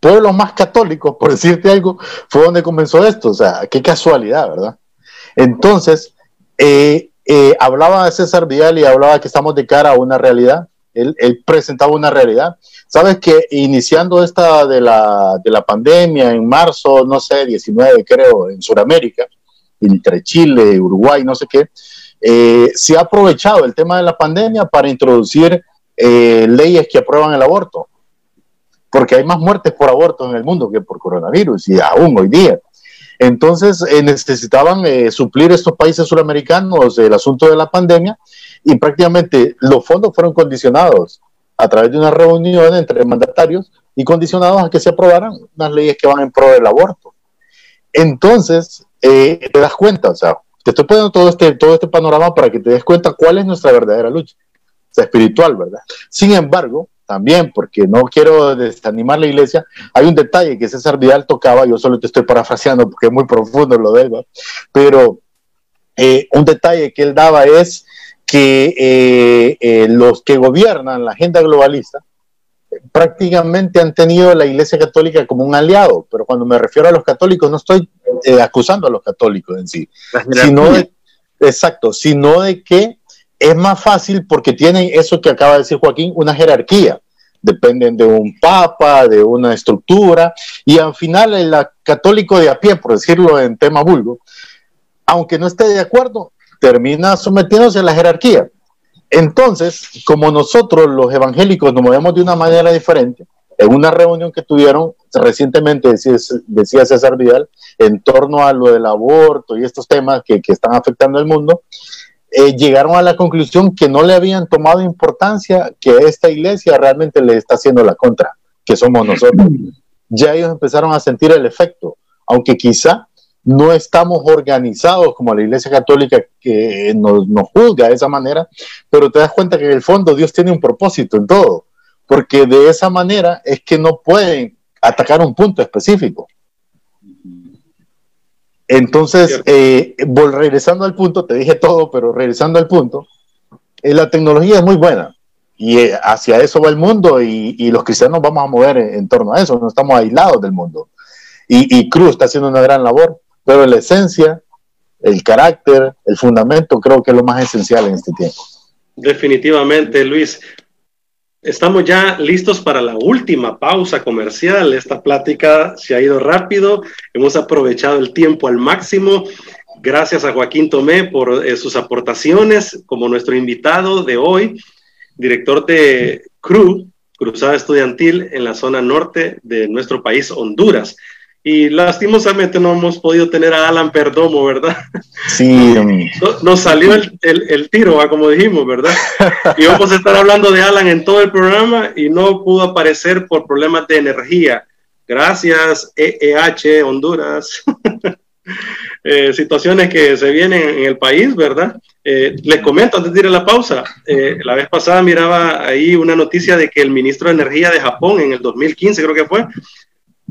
pueblos más católicos, por *laughs* decirte algo, fue donde comenzó esto. O sea, qué casualidad, ¿verdad? Entonces, eh, eh, hablaba César Vidal y hablaba que estamos de cara a una realidad. Él, presentaba una realidad. Sabes que iniciando esta de la, de la pandemia en marzo, no sé, 19 creo, en Sudamérica, entre Chile, Uruguay, no sé qué, eh, se ha aprovechado el tema de la pandemia para introducir leyes que aprueban el aborto, porque hay más muertes por aborto en el mundo que por coronavirus, y aún hoy día. Entonces eh, necesitaban suplir estos países suramericanos el asunto de la pandemia y prácticamente los fondos fueron condicionados a través de una reunión entre mandatarios y condicionados a que se aprobaran unas leyes que van en pro del aborto. Entonces, te das cuenta, o sea, te estoy poniendo todo este, todo este panorama para que te des cuenta cuál es nuestra verdadera lucha, o sea, espiritual, ¿verdad? Sin embargo, también, porque no quiero desanimar la iglesia, hay un detalle que César Vidal tocaba, yo solo te estoy parafraseando porque es muy profundo lo de él, pero eh, un detalle que él daba es que eh, eh, los que gobiernan la agenda globalista prácticamente han tenido la Iglesia Católica como un aliado, pero cuando me refiero a los católicos no estoy acusando a los católicos en sí, sino de, exacto, sino de que es más fácil porque tienen eso que acaba de decir Joaquín, una jerarquía. Dependen de un papa, de una estructura, y al final el católico de a pie, por decirlo en tema vulgo, aunque no esté de acuerdo, termina sometiéndose a la jerarquía. Entonces, como nosotros los evangélicos nos movemos de una manera diferente, en una reunión que tuvieron recientemente, decía, César Vidal, en torno a lo del aborto y estos temas que, están afectando al mundo, eh, llegaron a la conclusión que no le habían tomado importancia que esta iglesia realmente le está haciendo la contra, que somos nosotros. Ya ellos empezaron a sentir el efecto, aunque quizá no estamos organizados como la Iglesia Católica que nos, nos juzga de esa manera, pero te das cuenta que en el fondo Dios tiene un propósito en todo, porque de esa manera es que no pueden atacar un punto específico. Entonces, eh, regresando al punto, te dije todo, pero regresando al punto, eh, la tecnología es muy buena y eh, hacia eso va el mundo y, los cristianos vamos a mover en, torno a eso, no estamos aislados del mundo. Y, y Cruz está haciendo una gran labor pero la esencia, el carácter, el fundamento, creo que es lo más esencial en este tiempo. Definitivamente, Luis. Estamos ya listos para la última pausa comercial. Esta plática se ha ido rápido. Hemos aprovechado el tiempo al máximo. Gracias a Joaquín Tomé por eh, sus aportaciones como nuestro invitado de hoy, director de CRU, Cruzada Estudiantil en la zona norte de nuestro país, Honduras. Y lastimosamente no hemos podido tener a Alan Perdomo, ¿verdad? Sí. *laughs* Nos salió el, el, tiro, como dijimos, ¿verdad? Y vamos a estar hablando de Alan en todo el programa y no pudo aparecer por problemas de energía. Gracias, EEH Honduras. *laughs* Eh, situaciones que se vienen en el país, ¿verdad? Eh, les comento antes de ir a la pausa, eh, la vez pasada miraba ahí una noticia de que el ministro de Energía de Japón en el 2015 creo que fue,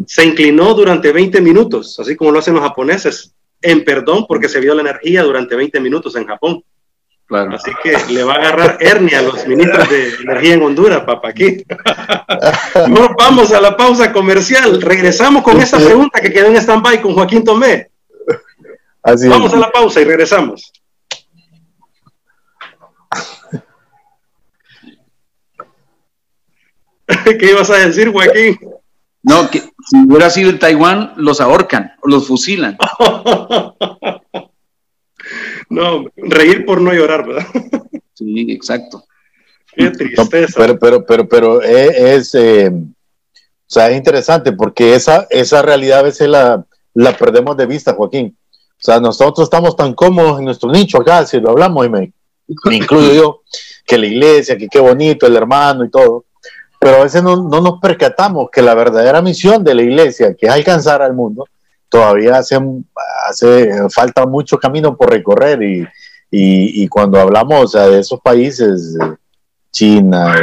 se inclinó durante 20 minutos, así como lo hacen los japoneses, en perdón porque se vio la energía durante 20 minutos en Japón. Claro. Así que le va a agarrar hernia a los ministros de energía en Honduras, papá, aquí. vamos a la pausa comercial. Regresamos con esta pregunta que quedó en stand-by con Joaquín Tomé. vamos a la pausa y regresamos. *laughs* ¿Qué ibas a decir, Joaquín? No, que si hubiera sido en Taiwán, los ahorcan o los fusilan. *laughs* no, reír por no llorar, ¿verdad? sí, exacto. Qué tristeza. pero, pero, pero, pero es, eh, o sea, es interesante porque esa, esa realidad a veces la, la perdemos de vista, Joaquín. O sea, nosotros estamos tan cómodos en nuestro nicho acá, si lo hablamos, y me, me incluyo yo, que la iglesia, que qué bonito, el hermano y todo pero a veces no, nos percatamos que la verdadera misión de la iglesia, que es alcanzar al mundo, todavía hace, hace falta mucho camino por recorrer y, y, cuando hablamos de esos países, China,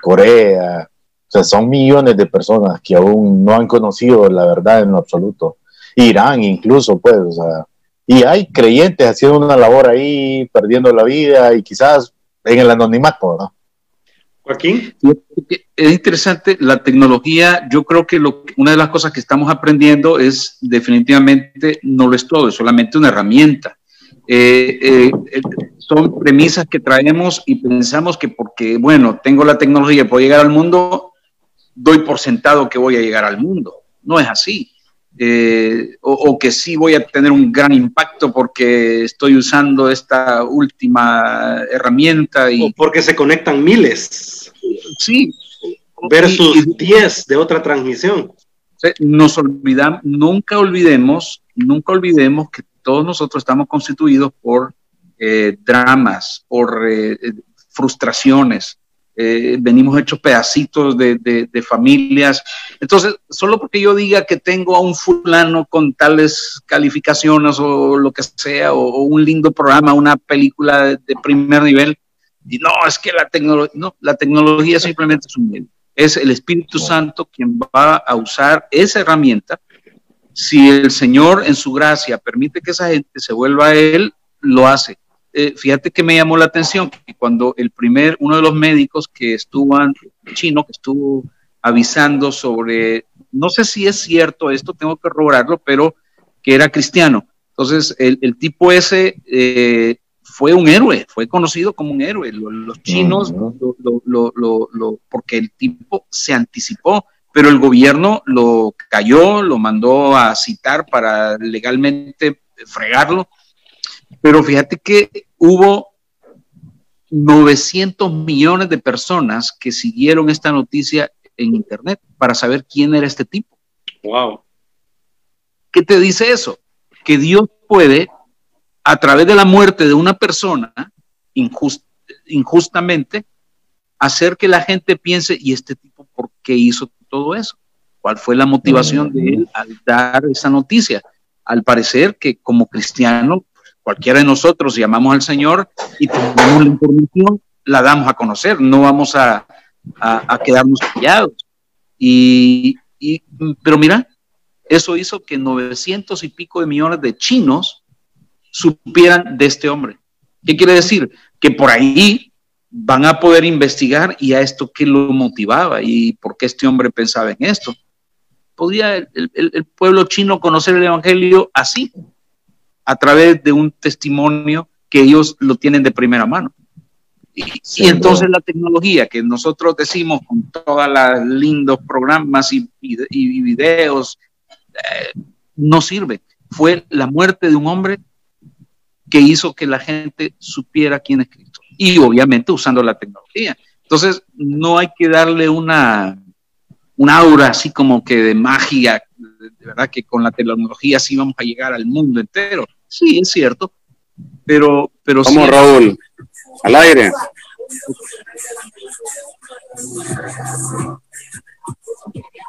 Corea, O sea, son millones de personas que aún no han conocido la verdad en lo absoluto. Irán incluso, pues, o sea, y hay creyentes haciendo una labor ahí, perdiendo la vida y quizás en el anonimato, ¿no? Joaquín. Es interesante, la tecnología, yo creo que lo, una de las cosas que estamos aprendiendo es definitivamente no lo es todo, es solamente una herramienta. Eh, eh, eh, son premisas que traemos y pensamos que porque, bueno, tengo la tecnología y puedo llegar al mundo, doy por sentado que voy a llegar al mundo. No es así. O, que sí voy a tener un gran impacto porque estoy usando esta última herramienta. Y, o porque se conectan miles. Sí. Versus 10 de otra transmisión. Nos olvidamos, nunca olvidemos, nunca olvidemos que todos nosotros estamos constituidos por eh, dramas, por eh, frustraciones, eh, venimos hechos pedacitos de, familias. Entonces, solo porque yo diga que tengo a un fulano con tales calificaciones o lo que sea, o, un lindo programa, una película de, primer nivel, y no, es que la tecnología, no, la tecnología *laughs* simplemente es un medio. Es el Espíritu Santo quien va a usar esa herramienta. Si el Señor en su gracia permite que esa gente se vuelva a Él, lo hace eh, fíjate que me llamó la atención que cuando el primer, uno de los médicos que estuvo, chino, que estuvo avisando sobre, no sé si es cierto esto, tengo que corroborarlo, pero que era cristiano. Entonces, el, tipo ese eh, fue un héroe, fue conocido como un héroe. Los, chinos, lo, porque el tipo se anticipó, pero el gobierno lo cayó, lo mandó a citar para legalmente fregarlo pero fíjate que hubo 900 millones de personas que siguieron esta noticia en Internet para saber quién era este tipo. Wow. ¿Qué te dice eso? Que Dios puede, a través de la muerte de una persona, injustamente, hacer que la gente piense, ¿y este tipo por qué hizo todo eso? ¿Cuál fue la motivación de él al dar esa noticia? Al parecer que como cristiano cualquiera de nosotros llamamos al Señor y tenemos la información, la damos a conocer, no vamos a, quedarnos callados. Y, pero mira, eso hizo que 900 y pico de millones de chinos supieran de este hombre. ¿Qué quiere decir? Que por ahí van a poder investigar y a esto qué lo motivaba y por qué este hombre pensaba en esto. ¿Podría el pueblo chino conocer el Evangelio así? a través de un testimonio que ellos lo tienen de primera mano. Y, entonces la tecnología que nosotros decimos con todos los lindos programas y, videos eh, no sirve. Fue la muerte de un hombre que hizo que la gente supiera quién es Cristo. Y obviamente usando la tecnología. Entonces no hay que darle una, una aura así como que de magia, de verdad que con la tecnología sí vamos a llegar al mundo entero. Sí, es cierto, pero... pero Vamos, Raúl, al aire.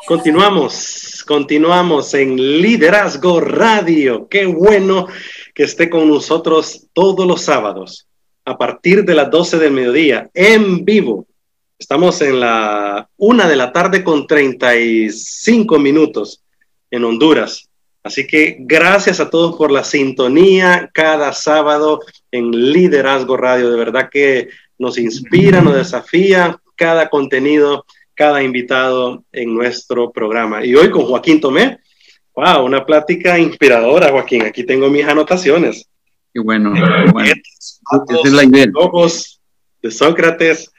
Continuamos, continuamos en Liderazgo Radio. Qué bueno que esté con nosotros todos los sábados a partir de las 12 del mediodía en vivo. Estamos en la una de la tarde con 35 minutos en Honduras. Así que gracias a todos por la sintonía cada sábado en Liderazgo Radio. De verdad que nos inspira, nos desafía cada contenido, cada invitado en nuestro programa. Y hoy con Joaquín Tomé, wow, una plática inspiradora, Joaquín. Aquí tengo mis anotaciones. Qué bueno. bueno. es la idea. de Sócrates,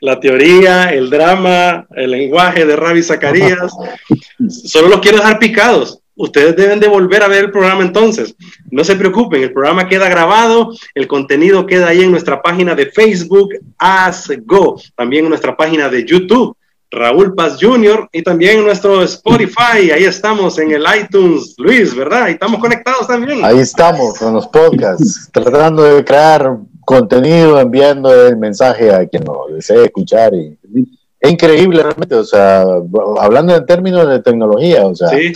la teoría, el drama, el lenguaje de Ravi Zacarías. *laughs* Solo los quiero dejar picados ustedes deben de volver a ver el programa entonces. No se preocupen, el programa queda grabado, el contenido queda ahí en nuestra página de Facebook, As Go, también en nuestra página de YouTube. Raúl Paz Jr. y también nuestro Spotify, ahí estamos en el iTunes, Luis, ¿verdad? Y estamos conectados también. Ahí estamos con los podcasts, *laughs* tratando de crear contenido, enviando el mensaje a quien lo desee escuchar. Y, es increíble realmente, o sea, hablando en términos de tecnología, o sea, sí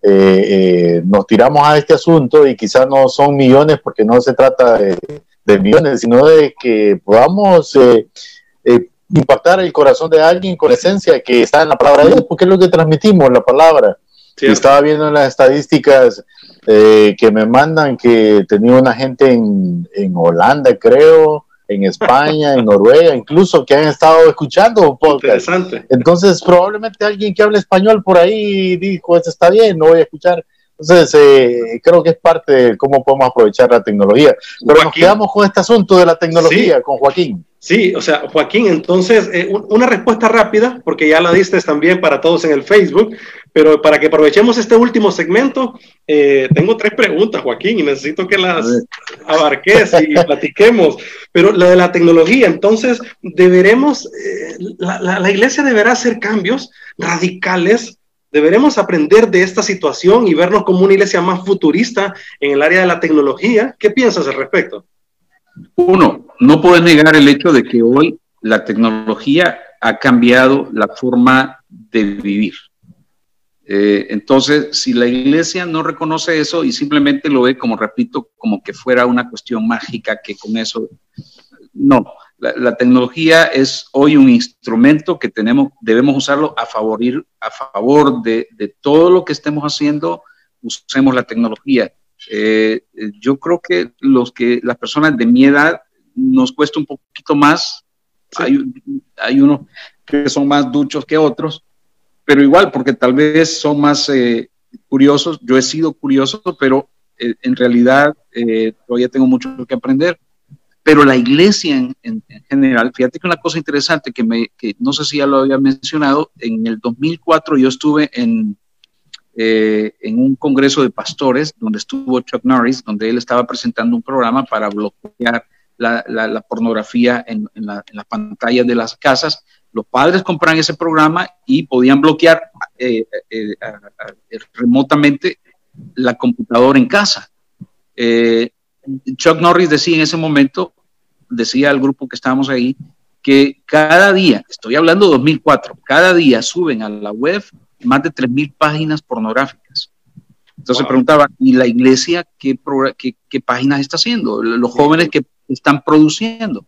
eh, eh, nos tiramos a este asunto y quizás no son millones porque no se trata de, millones, sino de que podamos eh, impactar el corazón de alguien con esencia que está en la palabra de Dios, porque es lo que transmitimos, la palabra. Estaba viendo las estadísticas eh, que me mandan que tenía una gente en, en Holanda, creo, en España, en Noruega, incluso que han estado escuchando podcast. Interesante. Entonces, probablemente alguien que hable español por ahí dijo, eso está bien, no voy a escuchar. Entonces, eh, creo que es parte de cómo podemos aprovechar la tecnología. Pero nos quedamos con este asunto de la tecnología, con Joaquín. Sí, o sea, Joaquín, entonces, eh, una respuesta rápida, porque ya la diste también para todos en el Facebook, pero para que aprovechemos este último segmento, eh, tengo tres preguntas, Joaquín, y necesito que las abarques y *laughs* platiquemos. Pero la de la tecnología, entonces, deberemos, la, la iglesia deberá hacer cambios radicales Deberemos aprender de esta situación y vernos como una iglesia más futurista en el área de la tecnología. ¿Qué piensas al respecto? Uno, no puedes negar el hecho de que hoy la tecnología ha cambiado la forma de vivir. Eh, entonces, si la iglesia no reconoce eso y simplemente lo ve como, repito, como que fuera una cuestión mágica, que con eso, no, la, tecnología es hoy un instrumento que tenemos, debemos usarlo a, favorir, a favor de, todo lo que estemos haciendo, usemos la tecnología. Eh, yo creo que los que las personas de mi edad nos cuesta un poquito más. Hay, hay unos que son más duchos que otros, pero igual, porque tal vez son más eh, curiosos. Yo he sido curioso, pero eh, en realidad todavía tengo mucho que aprender pero la iglesia en, general, fíjate que una cosa interesante que, me, que no sé si ya lo había mencionado, en el 2004 yo estuve en, eh, en un congreso de pastores donde estuvo Chuck Norris, donde él estaba presentando un programa para bloquear la, la, pornografía en, en, la, en, las pantallas de las casas. Los padres compran ese programa y podían bloquear eh, eh, remotamente la computadora en casa. Chuck Norris decía en ese momento, decía al grupo que estábamos ahí, que cada día, estoy hablando de 2004, cada día suben a la web más de 3.000 páginas pornográficas. Entonces preguntaba, ¿y la iglesia qué, qué, qué, páginas está haciendo? Los jóvenes que están produciendo.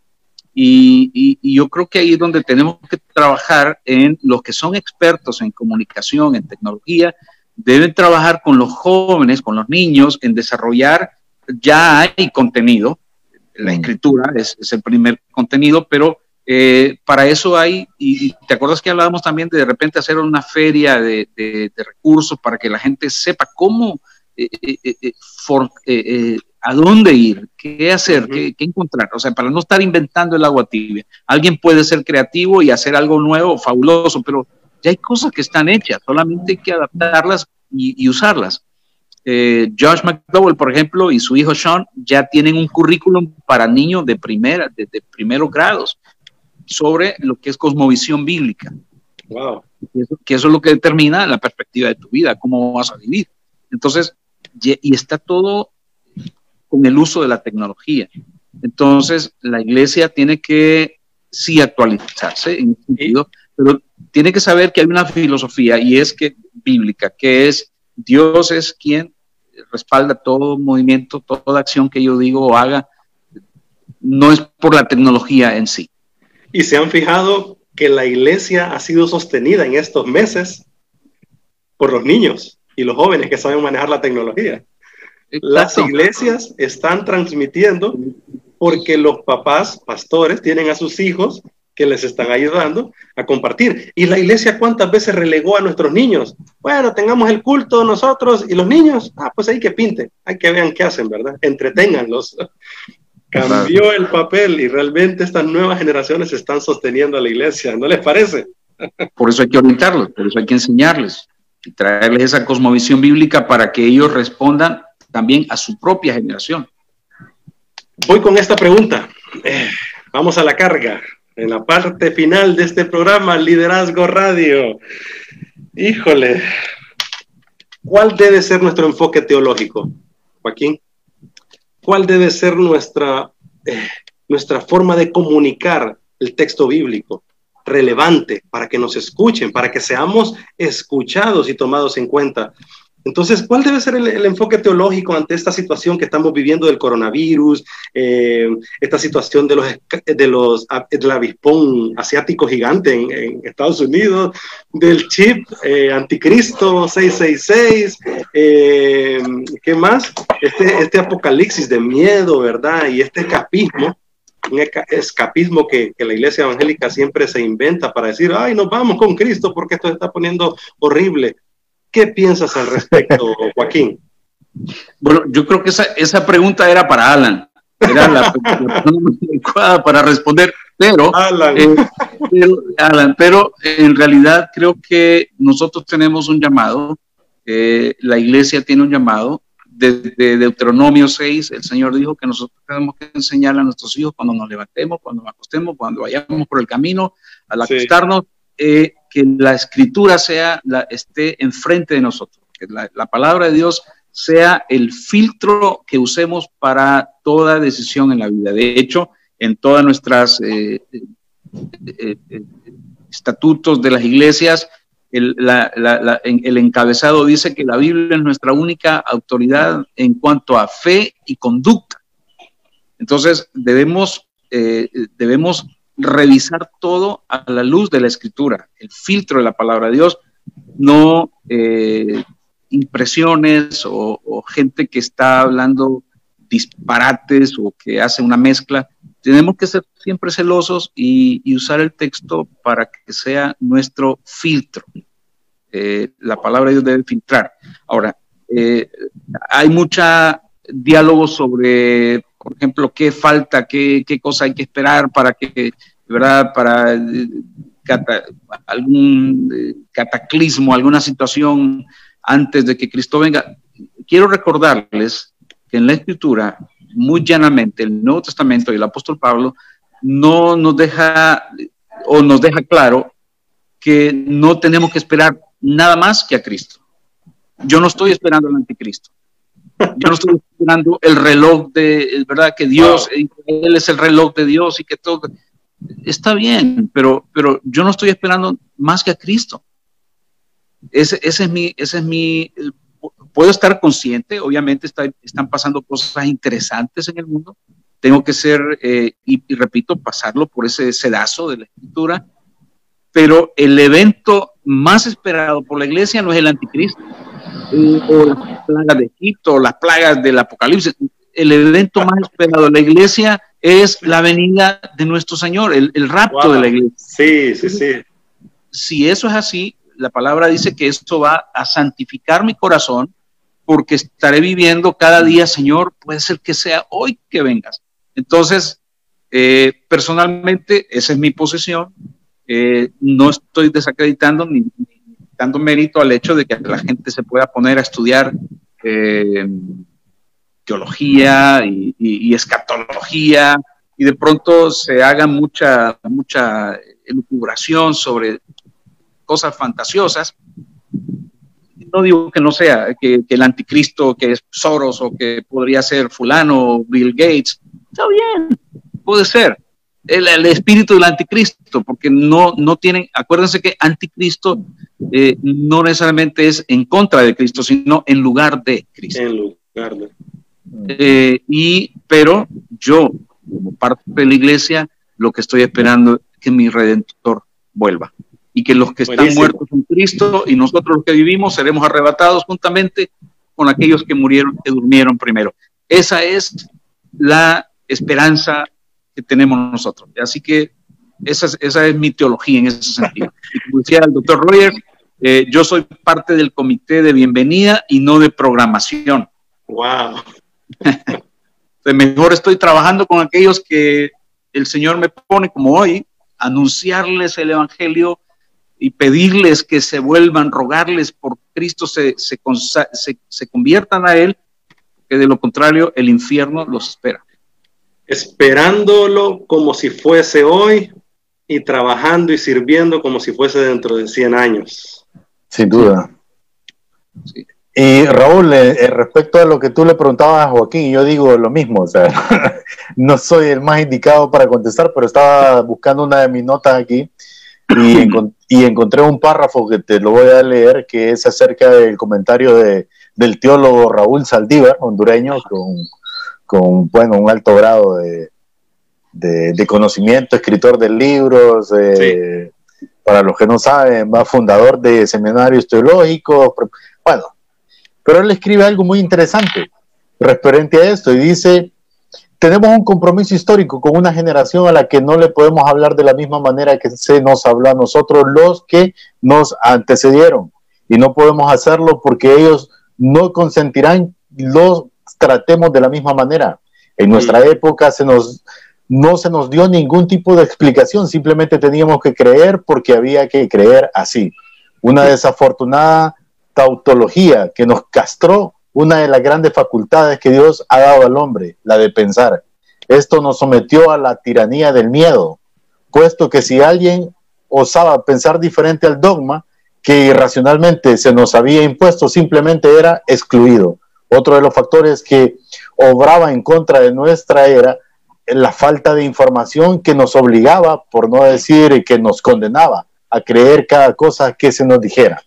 Y, y, yo creo que ahí es donde tenemos que trabajar en los que son expertos en comunicación, en tecnología, deben trabajar con los jóvenes, con los niños, en desarrollar, ya hay contenido, la escritura es, el primer contenido, pero eh, para eso hay, y, te acuerdas que hablábamos también de de repente hacer una feria de, recursos para que la gente sepa cómo, eh, eh, a dónde ir, qué hacer, qué, encontrar, o sea, para no estar inventando el agua tibia. Alguien puede ser creativo y hacer algo nuevo, fabuloso, pero ya hay cosas que están hechas, solamente hay que adaptarlas y usarlas. Eh, Josh McDowell, por ejemplo, y su hijo Sean ya tienen un currículum para niños de primera, de, primeros grados, sobre lo que es cosmovisión bíblica. Wow. Que eso, es lo que determina la perspectiva de tu vida, cómo vas a vivir. Entonces, y está todo con el uso de la tecnología. Entonces, la iglesia tiene que sí actualizarse en ese sentido, pero tiene que saber que hay una filosofía y es que bíblica, que es Dios es quien respalda todo movimiento, toda acción que yo digo o haga, no es por la tecnología en sí. Y se han fijado que la iglesia ha sido sostenida en estos meses por los niños y los jóvenes que saben manejar la tecnología. Las iglesias están transmitiendo porque los papás, pastores, tienen a sus hijos que les están ayudando a compartir. ¿Y la iglesia cuántas veces relegó a nuestros niños? Bueno, tengamos el culto nosotros y los niños, ah, pues hay que pinten, hay que vean qué hacen, ¿verdad? Entreténganlos. Cambió el papel y realmente estas nuevas generaciones están sosteniendo a la iglesia, ¿no les parece? *laughs* Por eso hay que orientarlos, por eso hay que enseñarles y traerles esa cosmovisión bíblica para que ellos respondan también a su propia generación. Voy con esta pregunta. Eh, vamos a la carga en la parte final de este programa, Liderazgo Radio. Híjole, ¿cuál debe ser nuestro enfoque teológico, Joaquín? ¿Cuál debe ser nuestra, eh, nuestra forma de comunicar el texto bíblico? relevante para que nos escuchen, para que seamos escuchados y tomados en cuenta. Entonces, ¿cuál debe ser el, enfoque teológico ante esta situación que estamos viviendo del coronavirus, eh, esta situación de los, de los del avispón asiático gigante en, Estados Unidos, del chip eh, anticristo 666, eh, ¿qué más? Este, este apocalipsis de miedo, ¿verdad? Y este escapismo un escapismo que, que, la iglesia evangélica siempre se inventa para decir, ay, nos vamos con Cristo porque esto se está poniendo horrible. ¿Qué piensas al respecto, Joaquín? Bueno, yo creo que esa, esa pregunta era para Alan. Era la, *laughs* persona adecuada para responder, pero Alan. Eh, pero, Alan, pero en realidad creo que nosotros tenemos un llamado, eh, la iglesia tiene un llamado. Desde Deuteronomio 6, el Señor dijo que nosotros tenemos que enseñar a nuestros hijos cuando nos levantemos, cuando nos acostemos, cuando vayamos por el camino, al acostarnos, eh, que la escritura sea, la, esté enfrente de nosotros, que la, palabra de Dios sea el filtro que usemos para toda decisión en la vida. De hecho, en todas nuestras eh, eh, eh, estatutos de las iglesias, el, el, encabezado dice que la Biblia es nuestra única autoridad en cuanto a fe y conducta. Entonces, debemos, debemos revisar todo a la luz de la escritura, el filtro de la palabra de Dios, no eh, impresiones o, gente que está hablando disparates o que hace una mezcla. Tenemos que ser siempre celosos y, usar el texto para que sea nuestro filtro. Eh, la palabra de Dios debe filtrar. Ahora, eh, hay mucha diálogo sobre, por ejemplo, qué falta, qué, qué cosa hay que esperar para que ¿verdad? Para eh, algún eh, cataclismo, alguna situación antes de que Cristo venga. Quiero recordarles que en la Escritura, muy llanamente, el Nuevo Testamento y el apóstol Pablo no nos deja o nos deja claro que no tenemos que esperar nada más que a Cristo. Yo no estoy esperando al anticristo. Yo no estoy esperando el reloj de, ¿verdad? Que Dios, Él es el reloj de Dios y que todo está bien, pero, pero yo no estoy esperando más que a Cristo. Ese, es mi, ese es mi, puedo estar consciente, obviamente están pasando cosas interesantes en el mundo, tengo que ser, eh, y, repito, pasarlo por ese sedazo de la escritura, pero el evento más esperado por la iglesia no es el anticristo, o las plagas de Egipto, o las plagas del Apocalipsis, el evento más esperado de la iglesia es la venida de nuestro Señor, el, rapto de la iglesia. Sí, sí, sí. Si eso es así, la palabra dice que esto va a santificar mi corazón porque estaré viviendo cada día, Señor, puede ser que sea hoy que vengas. Entonces, eh, personalmente, esa es mi posición. Eh, no estoy desacreditando ni, dando mérito al hecho de que la gente se pueda poner a estudiar eh, teología y, escatología, y de pronto se haga mucha, mucha elucubración sobre cosas fantasiosas. No digo que no sea, que, el anticristo, que es Soros o que podría ser fulano, Bill Gates, está bien, puede ser. El, espíritu del anticristo, porque no, no tienen, acuérdense que anticristo eh, no necesariamente es en contra de Cristo, sino en lugar de Cristo. En lugar de. Eh, y, pero yo, como parte de la iglesia, lo que estoy esperando es que mi redentor vuelva y que los que están muertos en Cristo y nosotros los que vivimos seremos arrebatados juntamente con aquellos que murieron, que durmieron primero. Esa es la esperanza que tenemos nosotros. Así que esa es, esa es mi teología en ese sentido. Y como decía el doctor Roger, eh, yo soy parte del comité de bienvenida y no de programación. Wow. *laughs* mejor estoy trabajando con aquellos que el Señor me pone como hoy, anunciarles el Evangelio y pedirles que se vuelvan, rogarles por Cristo, se, se, se, conviertan a Él, que de lo contrario el infierno los espera. Esperándolo como si fuese hoy y trabajando y sirviendo como si fuese dentro de 100 años. Sin duda. Sí. Y Raúl, eh, eh, respecto a lo que tú le preguntabas a Joaquín, yo digo lo mismo, o sea, *laughs* no soy el más indicado para contestar, pero estaba buscando una de mis notas aquí y, *clears throat* y, encontré un párrafo que te lo voy a leer, que es acerca del comentario de, del teólogo Raúl Saldívar, hondureño, con, con bueno, un alto grado de, de, conocimiento, escritor de libros, para los que no saben, va fundador de seminarios teológicos, bueno, pero él escribe algo muy interesante referente a esto y dice, tenemos un compromiso histórico con una generación a la que no le podemos hablar de la misma manera que se nos habló a nosotros los que nos antecedieron. Y no podemos hacerlo porque ellos no consentirán los tratemos de la misma manera. En nuestra época se nos, no se nos dio ningún tipo de explicación, simplemente teníamos que creer porque había que creer así. Una desafortunada tautología que nos castró una de las grandes facultades que Dios ha dado al hombre, la de pensar. Esto nos sometió a la tiranía del miedo, puesto que si alguien osaba pensar diferente al dogma que irracionalmente se nos había impuesto, simplemente era excluido. Otro de los factores que obraba en contra de nuestra era la falta de información que nos obligaba, por no decir que nos condenaba, a creer cada cosa que se nos dijera.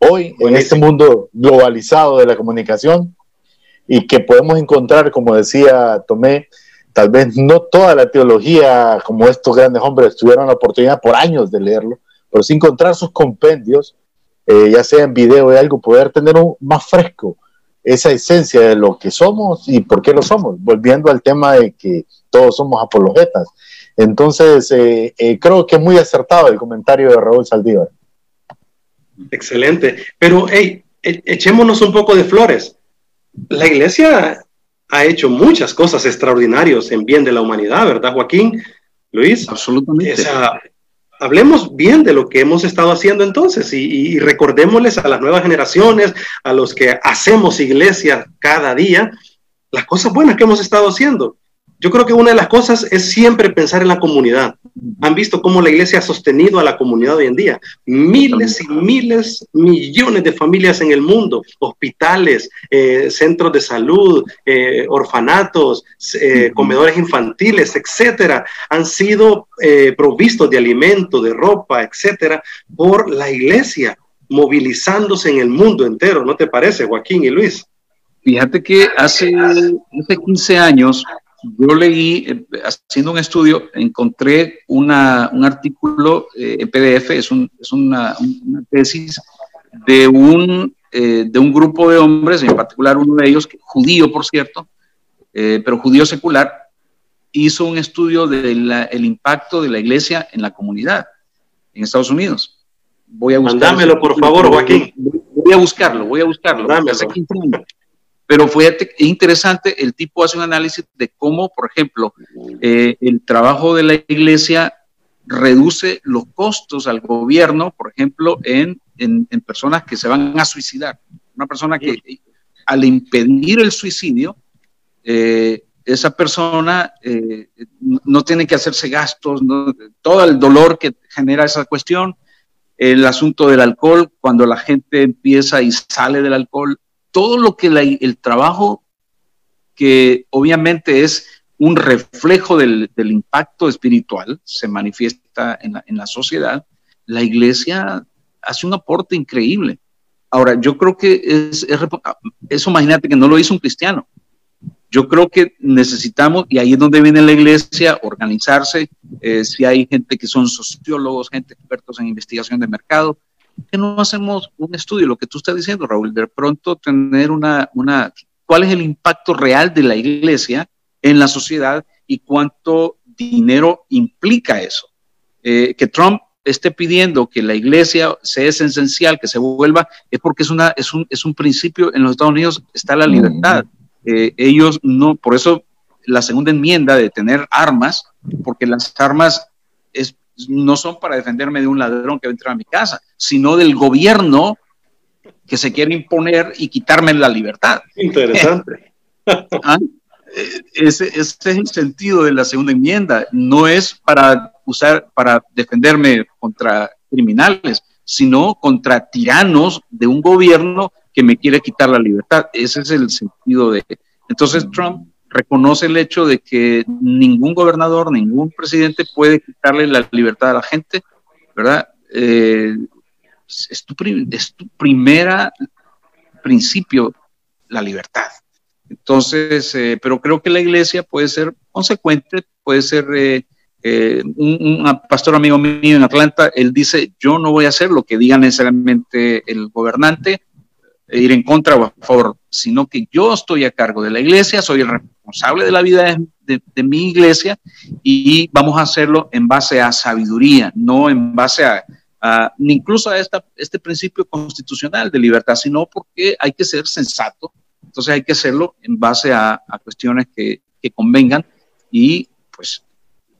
Hoy, en este mundo globalizado de la comunicación, y que podemos encontrar, como decía Tomé, tal vez no toda la teología como estos grandes hombres tuvieron la oportunidad por años de leerlo, pero sin encontrar sus compendios, eh, ya sea en video o algo, poder tener un, más fresco esa esencia de lo que somos y por qué lo somos, volviendo al tema de que todos somos apologetas. Entonces, eh, eh, creo que es muy acertado el comentario de Raúl Saldívar. Excelente. Pero, hey, e, echémonos un poco de flores. La iglesia ha hecho muchas cosas extraordinarias en bien de la humanidad, ¿verdad, Joaquín? Luis. Absolutamente. hablemos bien de lo que hemos estado haciendo entonces y, y, recordémosles a las nuevas generaciones, a los que hacemos iglesia cada día, las cosas buenas que hemos estado haciendo. Yo creo que una de las cosas es siempre pensar en la comunidad. Han visto cómo la iglesia ha sostenido a la comunidad hoy en día. Miles y miles, millones de familias en el mundo, hospitales, eh, centros de salud, eh, orfanatos, eh, comedores infantiles, etcétera, han sido provistos de alimento, de ropa, etcétera, por la iglesia, movilizándose en el mundo entero. ¿No te parece, Joaquín y Luis? Fíjate que hace, hace 15 años yo leí, eh, haciendo un estudio, encontré una, un artículo eh, en PDF, es, un, es una, una, tesis de un, eh, de un grupo de hombres, en particular uno de ellos, judío por cierto, pero judío secular, hizo un estudio del impacto de la iglesia en la comunidad en Estados Unidos. Voy a Mándamelo, por favor, Joaquín. Voy a buscarlo, voy a buscarlo. Hace 15 años. Pero fue interesante, el tipo hace un análisis de cómo, por ejemplo, eh, el trabajo de la iglesia reduce los costos al gobierno, por ejemplo, en, en, personas que se van a suicidar. Una persona que al impedir el suicidio, eh, esa persona eh, no tiene que hacerse gastos, todo el dolor que genera esa cuestión, el asunto del alcohol, cuando la gente empieza y sale del alcohol, todo lo que el trabajo que obviamente es un reflejo del, impacto espiritual, se manifiesta en la, sociedad, la iglesia hace un aporte increíble. Ahora, yo creo que es, eso, imagínate que no lo hizo un cristiano. Yo creo que necesitamos, y ahí es donde viene la iglesia, organizarse, eh, si hay gente que son sociólogos, gente expertos en investigación de mercado, qué no hacemos un estudio, lo que tú estás diciendo, Raúl, de pronto tener una, una, cuál es el impacto real de la iglesia en la sociedad y cuánto dinero implica eso? Eh, que Trump esté pidiendo que la iglesia sea esencial, que se vuelva, es porque es, una, es, un, es un principio, en los Estados Unidos está la libertad. Eh, ellos no, por eso la segunda enmienda de tener armas, porque las armas no son para defenderme de un ladrón que va a entrar a mi casa, sino del gobierno que se quiere imponer y quitarme la libertad. Interesante. *laughs* Ah, eh, ese, ese, es el sentido de la segunda enmienda. No es para usar, para defenderme contra criminales, sino contra tiranos de un gobierno que me quiere quitar la libertad. Ese es el sentido de... Entonces Trump reconoce el hecho de que ningún gobernador, ningún presidente puede quitarle la libertad a la gente ¿verdad? Eh, es, tu, es principio, la libertad. Entonces, eh, pero creo que la iglesia puede ser consecuente, puede ser eh, un, pastor amigo mío en Atlanta, él dice, yo no voy a hacer lo que diga necesariamente el gobernante, ir en contra o a favor, sino que yo estoy a cargo de la iglesia, soy el responsable de la vida de, mi iglesia y vamos a hacerlo en base a sabiduría, no en base a, incluso a esta, este principio constitucional de libertad, sino porque hay que ser sensato, entonces hay que hacerlo en base a, cuestiones que, que convengan y pues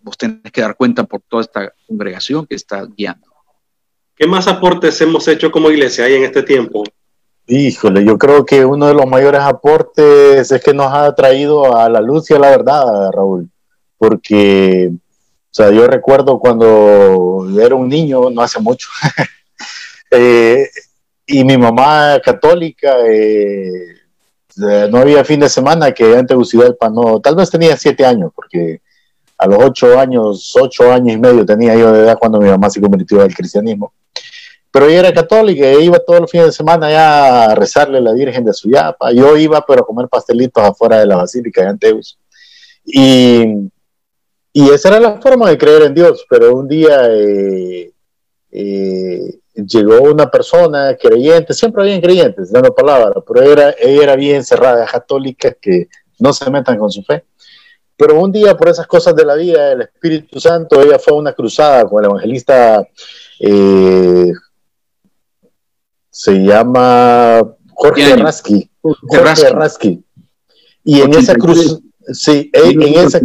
vos tenés que dar cuenta por toda esta congregación que está guiando. ¿Qué más aportes hemos hecho como iglesia ahí en este tiempo? Híjole, yo creo que uno de los mayores aportes es que nos ha traído a la luz y a la verdad, Raúl, porque, o sea, yo recuerdo cuando era un niño, no hace mucho, *laughs* eh, y mi mamá católica, eh, no había fin de semana que en Tegucigalpa no, tal vez tenía siete años, porque a los ocho años, ocho años y medio tenía yo de edad cuando mi mamá se convirtió al cristianismo. Pero ella era católica y iba todos los fines de semana ya a rezarle a la Virgen de Suyapa. Yo iba, pero a comer pastelitos afuera de la Basílica de Anteus. Y, y esa era la forma de creer en Dios. Pero un día eh, eh, llegó una persona creyente, siempre habían creyentes, dando palabras, pero era, ella era bien cerrada, católica, que no se metan con su fe. Pero un día, por esas cosas de la vida, el Espíritu Santo, ella fue a una cruzada con el evangelista, eh, se llama Jorge Rasky. Jorge Rasky. Y en esa cruzada, sí, en esa,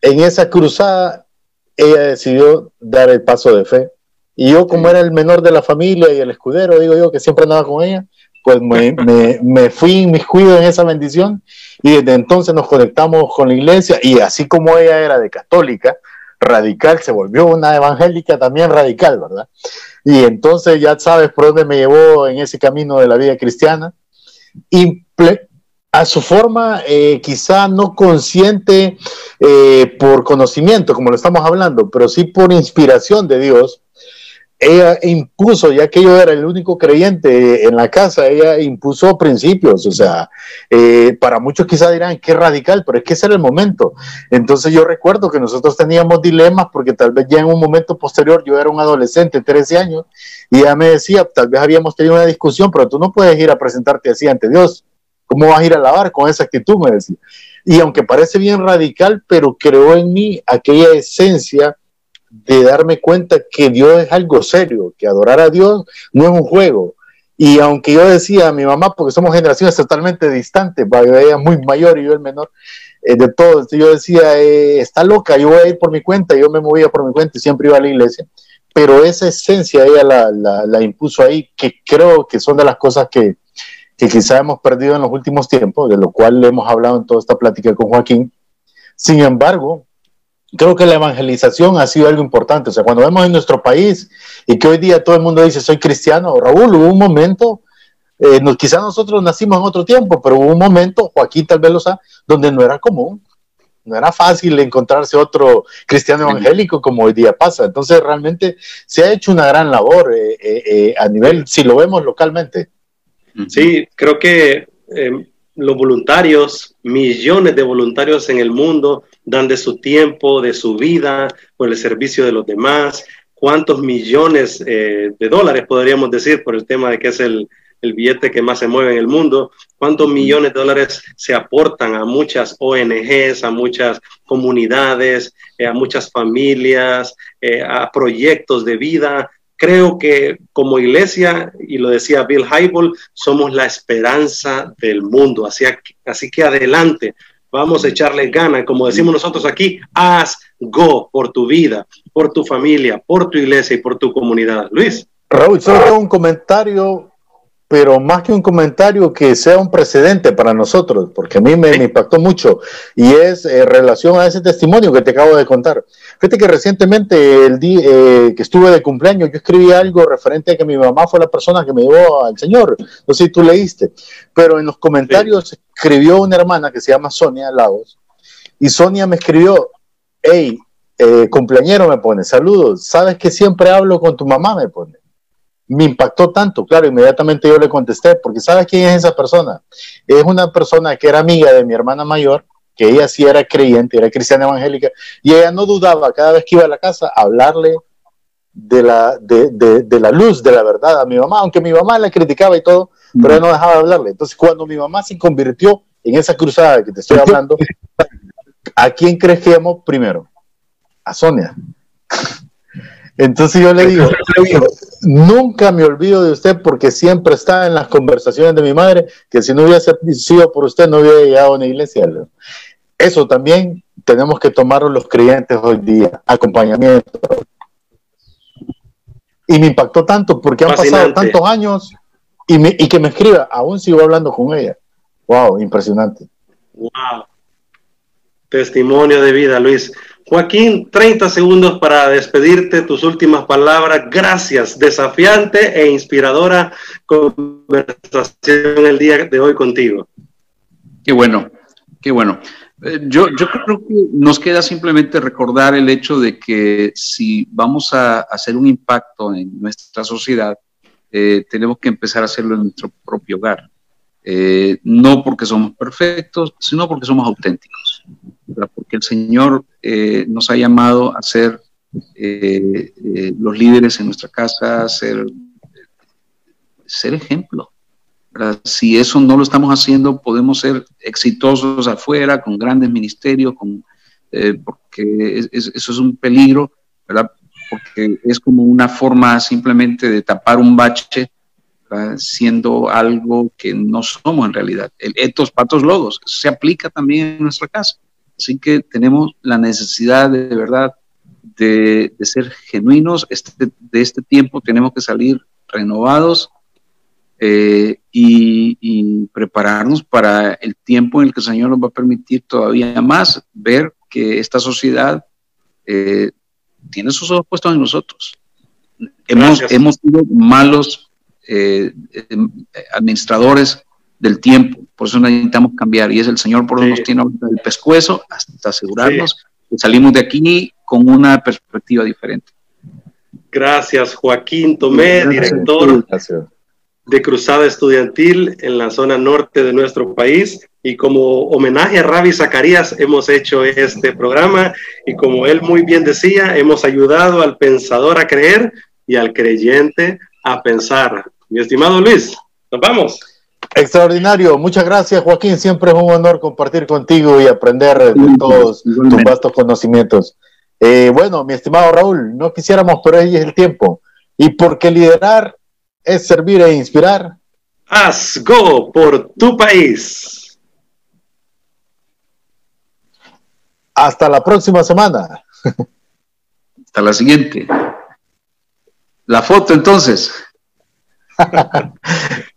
en esa cruzada, ella decidió dar el paso de fe. Y yo, como era el menor de la familia y el escudero, digo yo, que siempre andaba con ella, pues me, *laughs* me, me fui cuido en esa bendición y desde entonces nos conectamos con la iglesia y así como ella era de católica, radical, se volvió una evangélica también radical, ¿verdad? Y entonces ya sabes por dónde me llevó en ese camino de la vida cristiana. Y a su forma, eh, quizá no consciente eh, por conocimiento, como lo estamos hablando, pero sí por inspiración de Dios, ella impuso, ya que yo era el único creyente en la casa, ella impuso principios, o sea, eh, para muchos quizás dirán que radical, pero es que ese era el momento. Entonces yo recuerdo que nosotros teníamos dilemas porque tal vez ya en un momento posterior yo era un adolescente, 13 años, y ella me decía, tal vez habíamos tenido una discusión, pero tú no puedes ir a presentarte así ante Dios. ¿Cómo vas a ir a lavar con esa actitud? Me decía. Y aunque parece bien radical, pero creó en mí aquella esencia de darme cuenta que Dios es algo serio, que adorar a Dios no es un juego. Y aunque yo decía a mi mamá, porque somos generaciones totalmente distantes, ella es muy mayor y yo el menor eh, de todos, yo decía, eh, está loca, yo voy a ir por mi cuenta, yo me movía por mi cuenta y siempre iba a la iglesia. Pero esa esencia ella la, la, impuso ahí, que creo que son de las cosas que, que quizá hemos perdido en los últimos tiempos, de lo cual hemos hablado en toda esta plática con Joaquín. Sin embargo, creo que la evangelización ha sido algo importante. O sea, cuando vemos en nuestro país y que hoy día todo el mundo dice soy cristiano, Raúl, hubo un momento, eh, quizás nosotros nacimos en otro tiempo, pero hubo un momento, Joaquín tal vez lo sabe, donde no era común, no era fácil encontrarse otro cristiano evangélico como hoy día pasa. Entonces realmente se ha hecho una gran labor eh, eh, a nivel, si lo vemos localmente. Sí, creo que los voluntarios, millones de voluntarios en el mundo, dan de su tiempo, de su vida, por el servicio de los demás. ¿Cuántos millones eh, de dólares podríamos decir por el tema de que es el, billete que más se mueve en el mundo? ¿Cuántos millones de dólares se aportan a muchas ONGs, a muchas comunidades, eh, a muchas familias, eh, a proyectos de vida? Creo que como iglesia, y lo decía Bill Hybel, somos la esperanza del mundo. Así, así que adelante, Vamos a echarle ganas, como decimos nosotros aquí, haz go por tu vida, por tu familia, por tu iglesia y por tu comunidad. Luis. Raúl, solo un comentario pero más que un comentario que sea un precedente para nosotros, porque a mí me, impactó mucho, y es en eh, relación a ese testimonio que te acabo de contar. Fíjate que recientemente, el día eh, que estuve de cumpleaños, yo escribí algo referente a que mi mamá fue la persona que me llevó al Señor. No sé si tú leíste, pero en los comentarios escribió una hermana que se llama Sonia Lagos, y Sonia me escribió, hey, eh, cumpleañero me pone, saludos, sabes que siempre hablo con tu mamá, me pone. Me impactó tanto, claro, inmediatamente yo le contesté, porque ¿sabes quién es esa persona? Es una persona que era amiga de mi hermana mayor, que ella sí era creyente, era cristiana evangélica, y ella no dudaba cada vez que iba a la casa hablarle de la, de, de, la luz, de la verdad a mi mamá, aunque mi mamá la criticaba y todo, pero ella no dejaba de hablarle. Entonces, cuando mi mamá se convirtió en esa cruzada que te estoy hablando, ¿a quién crees que llamó primero? A Sonia. Entonces yo le digo, nunca me olvido de usted porque siempre está en las conversaciones de mi madre, que si no hubiese sido por usted no hubiera llegado a una iglesia. Eso también tenemos que tomarlo los creyentes hoy día, acompañamiento. Y me impactó tanto porque han pasado tantos años y, y que me escriba, aún sigo hablando con ella. Wow, impresionante. Wow. Testimonio de vida, Luis. Joaquín, 30 segundos para despedirte, tus últimas palabras. Gracias, desafiante e inspiradora conversación el día de hoy contigo. Qué bueno, qué bueno. Eh, yo, yo creo que nos queda simplemente recordar el hecho de que si vamos a hacer un impacto en nuestra sociedad, eh, tenemos que empezar a hacerlo en nuestro propio hogar. Eh, no porque somos perfectos, sino porque somos auténticos, porque el Señor eh, nos ha llamado a ser eh, los líderes en nuestra casa, ser, ser ejemplo. Si eso no lo estamos haciendo, podemos ser exitosos afuera, con grandes ministerios, con, porque eso es un peligro, ¿verdad? porque es como una forma simplemente de tapar un bache siendo algo que no somos en realidad. El etos, patos, logos, se aplica también en nuestra casa. Así que tenemos la necesidad de, verdad de, ser genuinos. Este, de este tiempo tenemos que salir renovados eh, y, prepararnos para el tiempo en el que el Señor nos va a permitir todavía más ver que esta sociedad eh, tiene sus ojos puestos en nosotros. Hemos, hemos sido malos eh, em, administradores del tiempo. Por eso necesitamos cambiar. Y es el Señor por eso nos tiene el pescuezo hasta asegurarnos que salimos de aquí con una perspectiva diferente. Gracias, Joaquín Tomé, director de Cruzada Estudiantil en la zona norte de nuestro país. Y como homenaje a Ravi Zacarías hemos hecho este programa y como él muy bien decía, hemos ayudado al pensador a creer y al creyente a pensar. Mi estimado Luis, nos vamos. Extraordinario, muchas gracias Joaquín, siempre es un honor compartir contigo y aprender de todos tus vastos conocimientos. Eh, bueno, mi estimado Raúl, no quisiéramos, pero ahí es el tiempo. Y porque liderar es servir e inspirar. Haz go por tu país. Hasta la próxima semana. Hasta la siguiente. La foto entonces. *laughs*